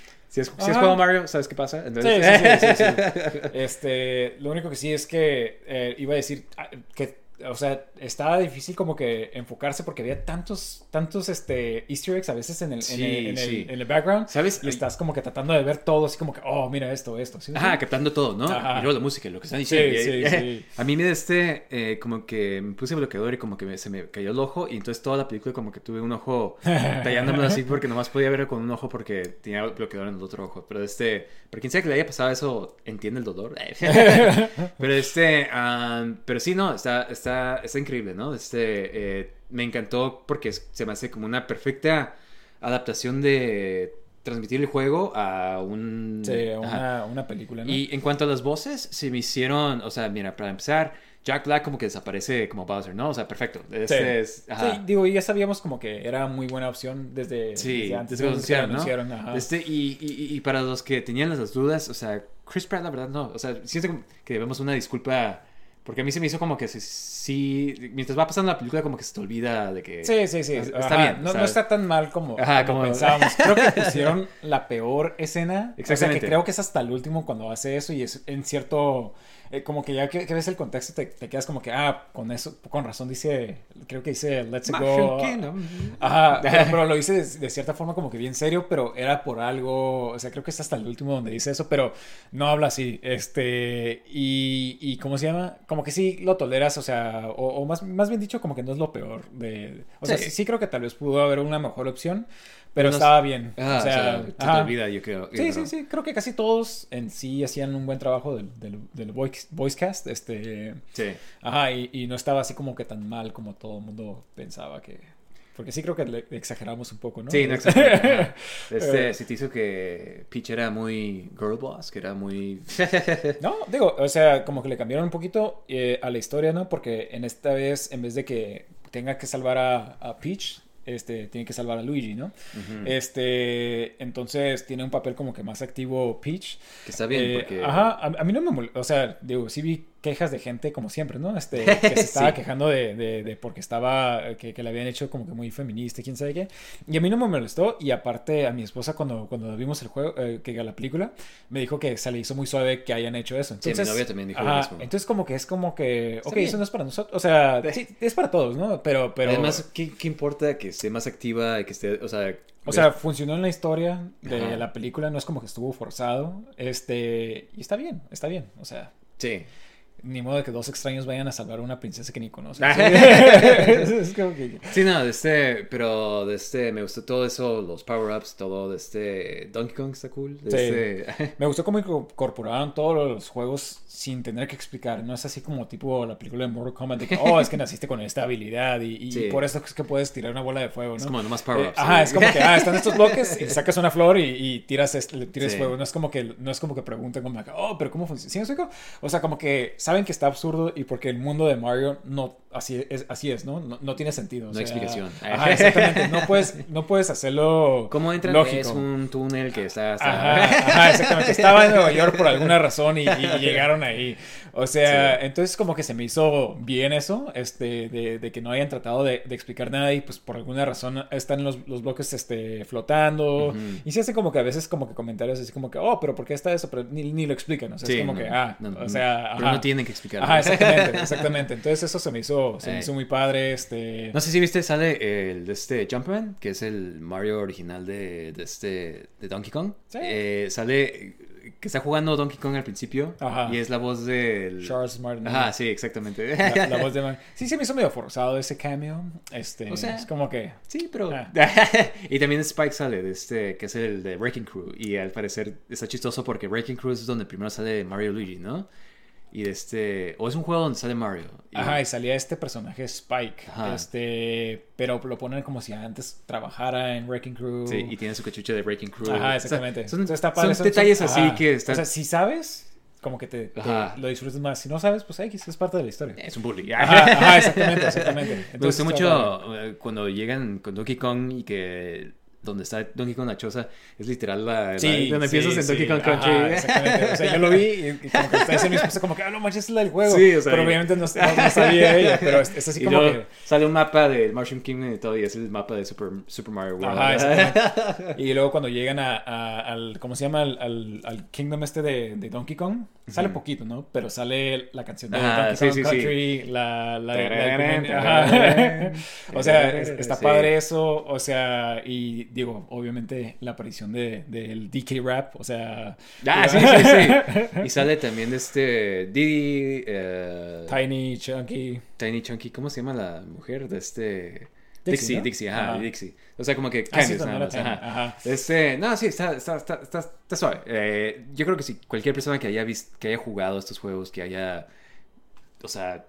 si has, si has Ajá. jugado Mario, ¿sabes qué pasa? Sí, Entonces, sí, sí, sí, sí. Este, lo único que sí es que eh, iba a decir ah, que, o sea, estaba difícil como que enfocarse porque había tantos, tantos, este, Easter eggs a veces en el, en Sí, el, en el- sí. en el background. ¿Sabes? Y estás como que tratando de ver todo, así como que, oh, mira esto, esto. ¿sí? Ajá, captando todo, ¿no? Ajá. Y luego la música, lo que están Sí, diciendo. sí, Y- sí. A mí me este, eh, como que me puse bloqueador y como que me- se me cayó el ojo y entonces toda la película como que tuve un ojo tallándomelo así porque nomás podía ver con un ojo porque tenía bloqueador en el otro ojo. Pero este, pero quien sea que le haya pasado eso, entiende el dolor. pero este, ah, pero sí, no, está, está, está increíble, ¿no? Este, eh, me encantó porque se me hace como una perfecta adaptación de transmitir el juego a un... Sí, una, una película, ¿no? Y en cuanto a las voces, se me hicieron, o sea, mira, para empezar, Jack Black como que desaparece como Bowser, ¿no? O sea, perfecto. Sí. Este es, ajá. Sí, digo, y ya sabíamos como que era muy buena opción desde, Sí, desde antes desde que anunciaron, ¿no? ajá. Este, y, y, y para los que tenían las dudas, o sea, Chris Pratt, la verdad, no. O sea, siento como que debemos una disculpa. Porque a mí se me hizo como que sí. Mientras va pasando la película, como que se te olvida de que. Sí, sí, sí. Está Ajá, bien, No, no está tan mal como, Ajá, como como- pensábamos. Creo que pusieron la peor escena. O sea, que Exactamente. creo que es hasta el último cuando hace eso y es en cierto... eh, como que ya que, que ves el contexto te, te quedas como que, ah, con eso, con razón dice, creo que dice Let's Go. Ajá, pero, lo hice de, de cierta forma como que bien serio, pero era por algo, o sea, creo que es hasta el último donde dice eso, pero no habla así, este, y, y ¿cómo se llama? Como que sí lo toleras, o sea, o, o más, más bien dicho, como que no es lo peor de, o sea, sí, sí creo que tal vez pudo haber una mejor opción, pero estaba bien. Ah, o sea, se te olvida, yo creo. Sí, sí, sí. Creo que casi todos en sí hacían un buen trabajo del, del, del voice, voicecast. Este, Sí. ajá, y, y no estaba así como que tan mal como todo el mundo pensaba que... Porque sí creo que le exageramos un poco, ¿no? Sí, no. Ajá. Este, Eh. si te hizo que Peach era muy girl boss, que era muy... No, digo, o sea, como que le cambiaron un poquito eh, a la historia, ¿no? Porque en esta vez, en vez de que tenga que salvar a, a Peach, este, tiene que salvar a Luigi, ¿no? Este, entonces tiene un papel como que más activo Peach. que está bien, Eh, porque... Ajá, a, a mí no me molesta, o sea, digo, sí vi quejas de gente como siempre, ¿no? Este, que se estaba Sí. quejando de, de, de porque estaba, que, que le habían hecho como que muy feminista, quién sabe qué. Y a mí no me molestó, y aparte a mi esposa cuando, cuando vimos el juego, eh, que la película, me dijo que se le hizo muy suave que hayan hecho eso. Sí, mi Entonces, novia también dijo lo ajá, mismo. entonces como que es como que, Está ok, bien. eso no es para nosotros, o sea, sí, es para todos, ¿no? Pero, pero... Además, ¿qué, qué importa que esté más activa y que esté, o sea... O sea, funcionó en la historia de Ajá. la película, no es como que estuvo forzado. Este, y está bien, está bien. O sea, Sí. Ni modo de que dos extraños vayan a salvar a una princesa que ni conocen. Ah. es, es como que. Sí, no, de este, pero de este, me gustó todo eso, los power-ups, todo de este, Donkey Kong está cool. De Sí. este- Me gustó cómo incorporaron todos los juegos sin tener que explicar. No es así como tipo la película de Mortal Kombat de que, oh, es que naciste con esta habilidad y, y Sí. por eso es que puedes tirar una bola de fuego, ¿no? es como nomás Eh, power-ups. ajá, sí. es como que, ah, están estos bloques y sacas una flor y, y tiras, este- le tiras Sí. fuego. No es como que, no es como que pregunten como, oh, pero ¿cómo funciona? ¿Sí me explico? O sea, como que saben que está absurdo y porque el mundo de Mario no, así es, así es ¿no? No, no tiene sentido. No hay explicación. Ajá, exactamente. No puedes, no puedes hacerlo ¿Cómo entran? lógico. Es un túnel que está hasta... Ajá, ajá, exactamente. Estaba en Nueva York por alguna razón y, y llegaron ahí. O sea, Sí. entonces como que se me hizo bien eso, este, de, de que no hayan tratado de, de explicar nada y pues por alguna razón están los, los bloques este, flotando. Y se hace como que a veces como que comentarios así como que, oh, pero ¿por qué está eso? Pero ni, ni lo explican. O sea, Sí, es como no, que, ah, no, o sea, Pero no tienen que explicar. Ajá, exactamente, exactamente. Entonces eso se me hizo, se me Eh. hizo muy padre, este... No sé si viste, sale el de este Jumpman, que es el Mario original de, de este de Donkey Kong. Sí. Eh, sale que está jugando Donkey Kong al principio Ajá. y es la voz del Charles Martin. Ajá, sí, exactamente. La, la voz de Man. Sí, se me hizo medio forzado ese cameo. Este, O sea, es como que... Sí, pero. Ah. y también Spike sale de este, que es el de Breaking Crew. Y al parecer está chistoso porque Breaking Crew es donde primero sale Mario Luigi, ¿no? Y de este. O es un juego donde sale Mario. Y- Ajá, y salía este personaje Spike. Ajá. Este, pero lo ponen como si antes trabajara en Wrecking Crew. Sí, y tiene su cachucha de Breaking Crew. Ajá, O sea, exactamente. son Entonces está padre, son- detalles así ajá. que están. O sea, si sabes, como que te, te lo disfrutas más. Si no sabes, pues X, es parte de la historia. es un bully. Ajá, ajá, exactamente, exactamente. Me Entonces, gustó está padre. mucho eh, cuando llegan con Donkey Kong y que donde está Donkey Kong la choza es literal la, la- Sí, donde sí, empiezas en Donkey Kong ajá, Country. exactamente. O sea, yo lo vi y, y como que está ese mi esposa como que, ah, no manches, es la del juego. Sí, o sea, pero y- obviamente no, no- no sabía ella, pero es, es así y como que... sale un mapa de Mushroom Kingdom y todo, y es el mapa de Super, Super Mario World. Ajá, exactamente. Y luego cuando llegan a, a- al, ¿cómo se llama? Al, al, al Kingdom este de, de Donkey Kong, sale poquito, ¿no? Pero sale la canción de Ajá, Donkey Kong. Country, la... la, la- ajá. tararán. o sea, es- está padre eso, o sea, y digo, obviamente la aparición de, del DK Rap, o sea... Ah, sí, sí, sí. Y sale también de este Didi, eh, Tiny, Chunky... Tiny Chunky, ¿cómo se llama la mujer de este? Dixie, Dixie, ¿no? Dixie, ajá, Ajá. Dixie. O sea, como que Ah, sí, nada era más, Tiny, ajá. ajá. Este, no, sí, está, está, está, está, está suave. Eh, yo creo que si cualquier persona que haya visto, que haya jugado estos juegos, que haya, o sea,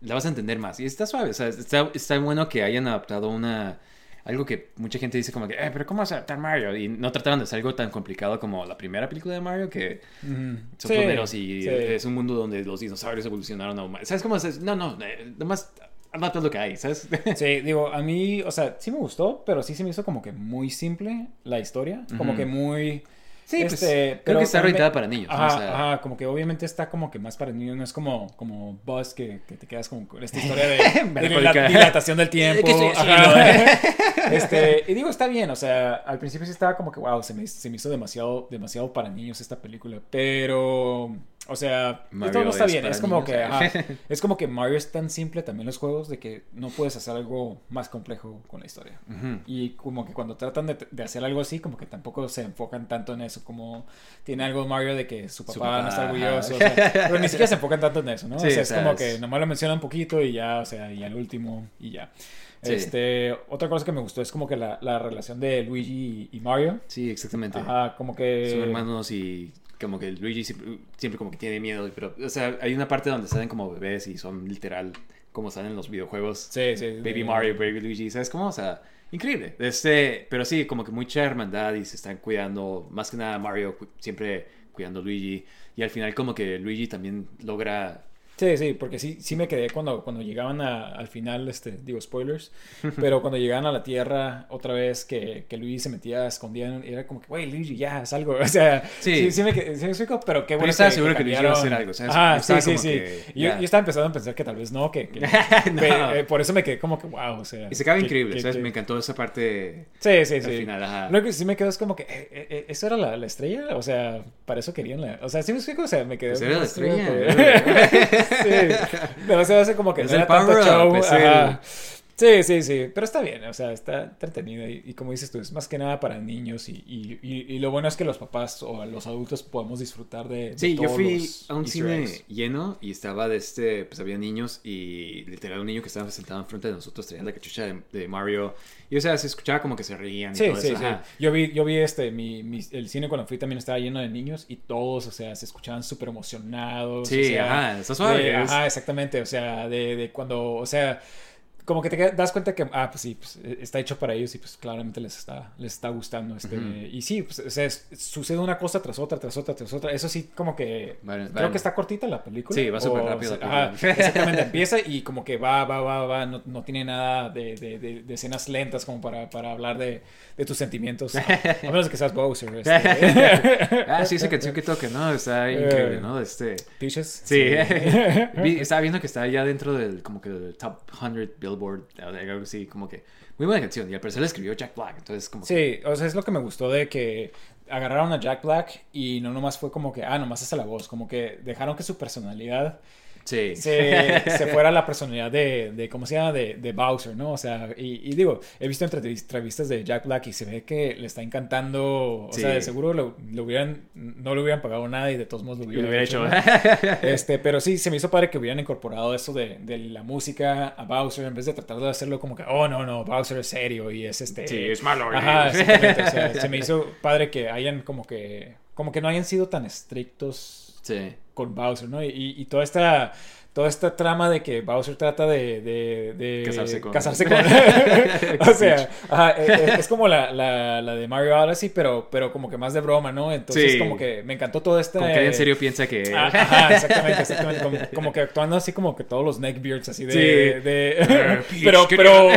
la vas a entender más. Y está suave, o sea, está, está bueno que hayan adaptado una, algo que mucha gente dice como que, eh, pero ¿cómo adaptar Mario? Y no trataron de hacer algo tan complicado como la primera película de Mario, que son Sí, plomeros y sí. es un mundo donde los dinosaurios evolucionaron a humanos. ¿Sabes cómo es? No, no, eh, nomás adapta lo que hay, ¿sabes? Sí, digo, a mí, o sea, sí me gustó, pero sí se me hizo como que muy simple la historia. Como que muy. Sí, pues, este, creo pero que está orientada para niños. ¿no? Ajá, O sea, ajá, como que obviamente está como que más para niños, no es como, como Buzz que, que te quedas con esta historia de, de la dilatación del tiempo. ¿Qué estoy ajá. este, y digo, está bien, o sea, al principio sí estaba como que, wow, se me, se me hizo demasiado, demasiado para niños esta película, pero, o sea, Mario todo no está es bien, es como niños, que, ¿eh? ajá, es como que Mario es tan simple también los juegos de que no puedes hacer algo más complejo con la historia. ujú. Y como que cuando tratan de, de hacer algo así, como que tampoco se enfocan tanto en eso. como tiene algo Mario de que su papá, papá, no está orgulloso, o sea, pero ni siquiera se enfocan tanto en eso, ¿no? Sí, o sea, es como que nomás lo menciona un poquito y ya, o sea, y al último y ya. Sí. Este, otra cosa que me gustó es como que la, la relación de Luigi y, y Mario. Sí, exactamente. Ajá, como que... Son hermanos y como que Luigi siempre, siempre como que tiene miedo, pero, o sea, hay una parte donde salen como bebés y son literal como salen en los videojuegos. Sí, sí. Baby Mario, Baby Luigi, ¿sabes cómo? O sea, increíble. Este, pero sí, como que mucha hermandad y se están cuidando, más que nada Mario siempre cuidando a Luigi y al final como que Luigi también logra... Sí, sí, porque sí, sí me quedé cuando, cuando llegaban a- al final, este, digo spoilers, pero cuando llegaban a la Tierra otra vez que, que Luigi se metía, escondía, era como que, güey, Luigi, ya, haz algo, o sea, sí, Sí. sí, me quedé, sí me explico, pero qué Pero bueno estaba que- seguro que que Luigi iba a hacer algo, ¿sabes? Ah, Yo estaba sí, sí, sí. Yo, yo estaba empezando a pensar que tal vez no, que, No. pe- eh, por eso me quedé como que, wow, o sea. Y se acaba increíble, ¿sabes? Me encantó esa parte Sí, sí, al sí. final, ajá. Lo que sí me quedó es como que, eh, eh, eh, ¿eso era la, la estrella? O sea, para eso querían la... O sea, sí me explico, o sea, me quedé... Pues era la estrella. sí. Pero se hace como que Es el power up, show. es. Sí, sí, sí. Pero está bien, o sea, está entretenido. Y, y como dices tú, es más que nada para niños. Y, y, y- lo bueno es que los papás o los adultos podemos disfrutar de. de Sí, yo fui los a un cine lleno y estaba de este, pues había niños y literal un niño que estaba sentado enfrente de nosotros traía la cachucha de, de Mario y o sea, se escuchaba como que se reían y Sí, todo sí, eso. sí. ajá. Yo vi, yo vi este, mi, mi- el cine cuando fui también estaba lleno de niños y todos, o sea, se escuchaban súper emocionados. Sí, o sea, ajá, está suave, ajá, exactamente, o sea, de, de cuando, o sea, como que te das cuenta que, ah, pues sí, pues, eh, está hecho para ellos y pues claramente les está, les está gustando. Este, Ujú. Y sí, pues, o sea, sucede una cosa tras otra, tras otra, tras otra. Eso sí, como que... Vale, Creo vale. que está cortita la película. Sí, va súper o- rápido la Ajá, película. exactamente. Empieza y como que va, va, va, va. No, no tiene nada de, de, de- de escenas lentas como para, para hablar de, de tus sentimientos. A menos que seas Bowser. Este. Ah, sí, esa canción que toca, ¿no? Está increíble, ¿no? Este... Peaches. Sí, Vi- estaba viendo que está ya dentro del, como que del top 100 Billboard, algo así, como que muy buena canción. Y al parecer la escribió Jack Black, entonces como que- Sí, o sea, es lo que me gustó de que agarraron a Jack Black y no nomás fue como que, ah, nomás hace la voz, como que dejaron que su personalidad sí. se, se fuera la personalidad de, de ¿cómo se llama? De, de Bowser, ¿no? O sea, y, y digo, he visto entrevis- entrevistas de Jack Black y se ve que le está encantando, o Sí. sea, de seguro lo, lo hubieran, no le hubieran pagado nada y de todos modos lo hubieran hubiera hecho. ¿no? Este, pero sí, se me hizo padre que hubieran incorporado eso de, de la música a Bowser en vez de tratar de hacerlo como que, oh, no, no, Bowser es serio y es este... Sí, es malo. ¿eh? Ajá, exactamente. O sea, se me hizo padre que hayan como que, como que no hayan sido tan estrictos Sí. Con Bowser, ¿no? Y, toda esta toda esta trama de que Bowser trata de, de, de Casarse con- casarse con- o sea, ajá, es, es como la, la, la de Mario Odyssey, pero, pero como que más de broma, ¿no? Entonces Sí. como que me encantó todo este... Como que en serio piensa que... Ah, Ajá, exactamente, exactamente. Como, como que actuando así como que todos los neckbeards así de... Sí. de- pero, pero...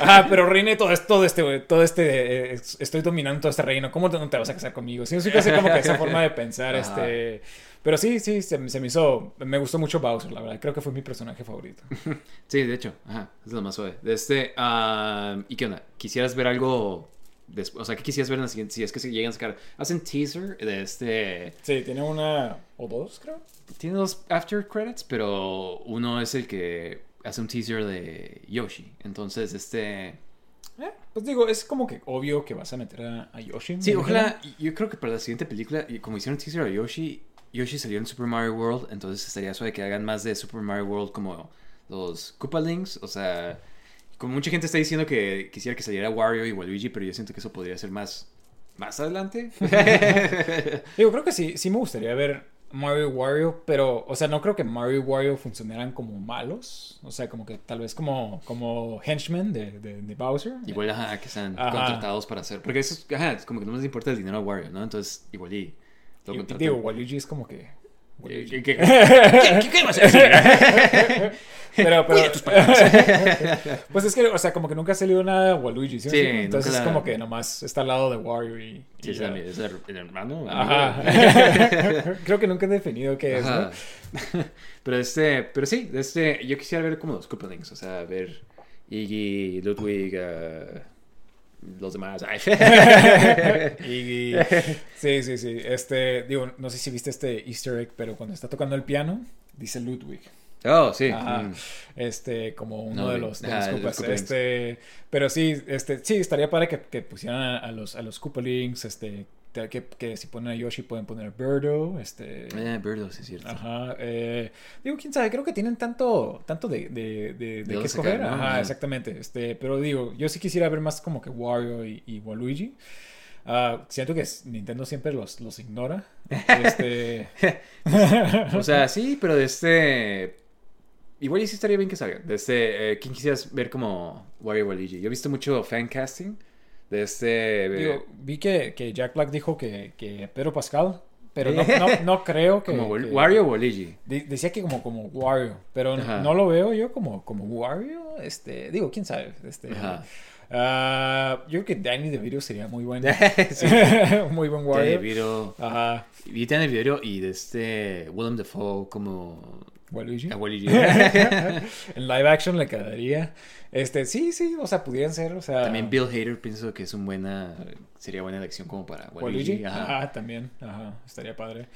Ajá, pero reine todo esto, todo este, todo este... eh, estoy dominando todo este reino. ¿Cómo te- no te vas a casar conmigo? Sí, sí, como que esa forma de pensar, este... Pero sí, sí, se, se me hizo... Me gustó mucho Bowser, la verdad. Creo que fue mi personaje favorito. Sí, de hecho, ajá, es lo más suave. De este, ah, ¿y qué onda? ¿Quisieras ver algo después? O sea, ¿qué quisieras ver en la siguiente? Si es que se llegan a sacar, hacen teaser de este, Sí, tiene una... O dos, creo. tiene dos after credits, pero uno es el que hace un teaser de Yoshi. Entonces, este, Eh, pues digo, es como que obvio que vas a meter a, a Yoshi. sí, ojalá, yo creo que para la siguiente película, como hicieron teaser de Yoshi, Yoshi salió en Super Mario World, entonces estaría suave que hagan más de Super Mario World como los Koopa Links, o sea, como mucha gente está diciendo que quisiera que saliera Wario y Waluigi, pero yo siento que eso podría ser más más adelante. Digo, creo que sí, sí me gustaría ver Mario y Wario, pero, o sea, no creo que Mario y Wario funcionaran como malos. O sea, como que tal vez como, como henchmen de, de, de Bowser. igual ajá, que sean Ajá. contratados para hacer, porque eso es, ajá, es como que no les importa el dinero a Wario, ¿no? Entonces, igual y digo, Waluigi es como que... ¿Qué, qué, qué, qué- qué vas a decir? Pero, pero, tus pues es que, o sea, como que nunca ha salido nada de Waluigi, ¿sí? Sí, Entonces es la- como que nomás está al lado de Wario y... Sí, y es, ya. el, es el- el hermano. Ajá. Creo que nunca he definido qué es, ¿no? Pero este, pero sí, este, yo quisiera ver como los Koopa Links, o sea, ver Iggy, Ludwig, eh, los demás. Ay. Y sí, sí, sí. Este, digo, no sé si viste este Easter egg, pero cuando está tocando el piano, dice Ludwig. oh, sí. Ajá. mm. Este, como uno No, de los, de los los. Koopalings. Este, pero sí, este, sí, estaría padre que, que pusieran a, a los, a los este, te- que, que si ponen a Yoshi pueden poner a Birdo, este... Eh, Birdo, sí es cierto. Ajá. eh, digo, quién sabe, creo que tienen tanto, tanto de, de, de, qué sacar, escoger. ¿no? Ajá, exactamente. Este, pero digo, yo sí quisiera ver más como que Wario y, y Waluigi. Ah, siento que Nintendo siempre los, los ignora. Este, O sea, sí, pero de este. Igual y sí estaría bien que salga. De este. eh, ¿Quién quisieras ver como Wario Waluigi? Yo he visto mucho fan casting. De este. eh, digo, vi que, que Jack Black dijo que, que Pedro Pascal, pero no, no, no creo que... como que- Wario o Waluigi. de- decía que como, como Wario, pero Ajá. no lo veo yo como, como Wario. Este, digo, quién sabe. Este, Ajá. ah, yo creo que Danny DeVito sería muy bueno. sí. muy buen Wario. Vito. Ajá. Vi el video y de este. Willem Dafoe como. Waluigi. a Waluigi. en live action le quedaría. Este, sí, sí, o sea, pudieran ser, o sea. También Bill Hader pienso que es un buena. Sería buena elección como para Waluigi. Waluigi. Ajá. Ajá, también. Ajá, estaría padre.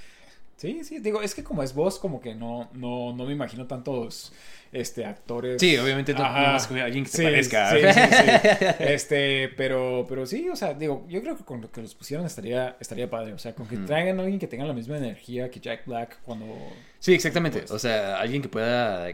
Sí, sí, digo, es que como es voz, como que no, no, no me imagino tantos este, actores. Sí, obviamente no, no alguien que Sí, parezca. sí, sí, sí. Este, pero, pero sí, o sea, digo, yo creo que con lo que los pusieron estaría, estaría padre. O sea, con que traigan a alguien que tenga la misma energía que Jack Black cuando. Sí, exactamente. Pues. O sea, alguien que pueda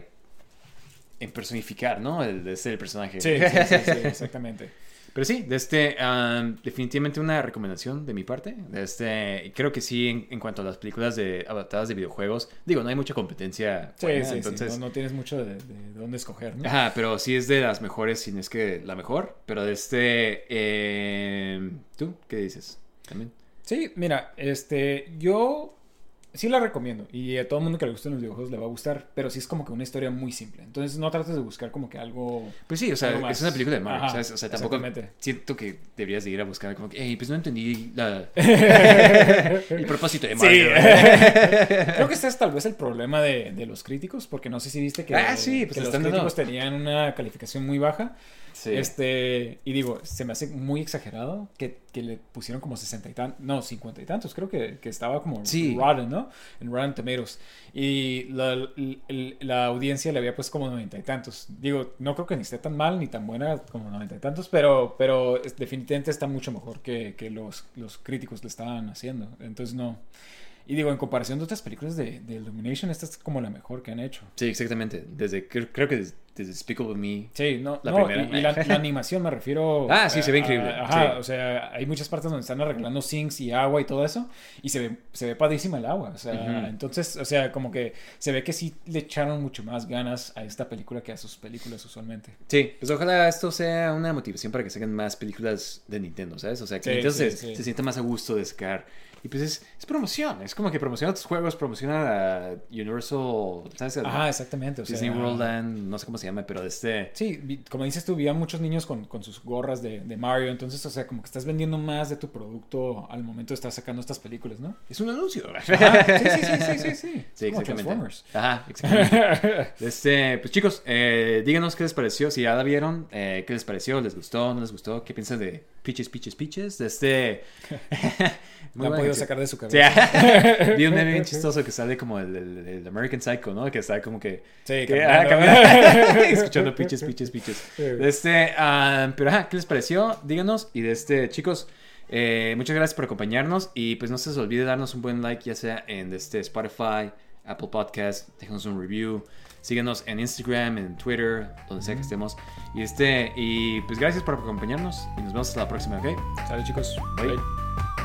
personificar, ¿no? El, de ser el personaje. Sí, sí, sí, sí, exactamente. Pero sí, de este, um, definitivamente una recomendación de mi parte. De este, creo que sí, en, en cuanto a las películas de adaptadas de videojuegos, digo, no hay mucha competencia. Sí, buena, sí, entonces, sí. No, no tienes mucho de, de dónde escoger, ¿no? Ajá, pero sí es de las mejores, si no es que la mejor. Pero de este, eh, ¿tú qué dices? También. Sí, mira, este, yo sí la recomiendo y a todo el mundo que le gusten los videojuegos le va a gustar, pero sí es como que una historia muy simple. Entonces no trates de buscar como que algo... Pues sí, o sea, es una película de Mario, Ajá, ¿sabes? O sea, tampoco siento que deberías de ir a buscar como que, hey, pues no entendí la... el propósito de Sí, Mario. creo que este es tal vez el problema de, de los críticos, porque no sé si viste que, Ah, sí, pues que los críticos tenían una calificación muy baja. Sí. Este, y digo, se me hace muy exagerado que, que le pusieron como 60 y tantos, no, 50 y tantos, creo que, que estaba como Sí. Rotten, ¿no? En Rotten Tomatoes. Y la, la audiencia le había puesto como 90 y tantos. Digo, no creo que ni esté tan mal ni tan buena como 90 y tantos, pero, pero definitivamente está mucho mejor que, que los, los críticos le estaban haciendo. Entonces, no. Y digo, en comparación de otras películas de, de Illumination, esta es como la mejor que han hecho. Sí, exactamente. Desde, creo, que desde, desde Despicable Me. Sí, no, La no, primera. y, y la, la animación me refiero. Ah, sí, se ve a- increíble, Ajá, sí. o sea, hay muchas partes donde están arreglando sinks y agua y todo eso, y se ve, se ve padrísima el agua. O sea, entonces, o sea, como que se ve que sí le echaron mucho más ganas a esta película que a sus películas usualmente. Sí, pues ojalá esto sea una motivación para que saquen más películas de Nintendo, ¿sabes? O sea, que Sí, Nintendo sí, se, sí. se sienta más a gusto de sacar. Y pues es, es promoción, es como que promociona tus juegos, promociona a Universal, ¿sabes? Ajá, exactamente. O sea, Disney World Land, no sé cómo se llama, pero de este... Sí, como dices tú, vi a muchos niños con, con sus gorras de, de Mario, entonces, o sea, como que estás vendiendo más de tu producto al momento de estar sacando estas películas, ¿no? Es un anuncio. Ajá, sí, sí, sí, sí, sí, sí. Sí, Como exactamente. Transformers. Ajá, exactamente. Este, pues chicos, eh, díganos qué les pareció, si ya la vieron, eh, qué les pareció, les gustó, no les gustó, qué piensan de Peaches, Peaches, Peaches, de este... No han podido sacar de su Sí, cabeza. vi un meme bien chistoso que sale como el, el- el American Psycho, ¿no? Que está como que... Sí, que- caminando. ah, caminando, escuchando Peaches. Sí. De este, ah, pero ajá, ¿qué les pareció? Díganos. Y de este, chicos, eh, muchas gracias por acompañarnos. Y pues no se les olvide darnos un buen like, ya sea en este Spotify, Apple Podcast, déjanos un review. Síguenos en Instagram, en Twitter, donde sea que estemos. Y este, y pues gracias por acompañarnos. Y nos vemos hasta la próxima, ¿ok? Sale, chicos. Bye. Bye.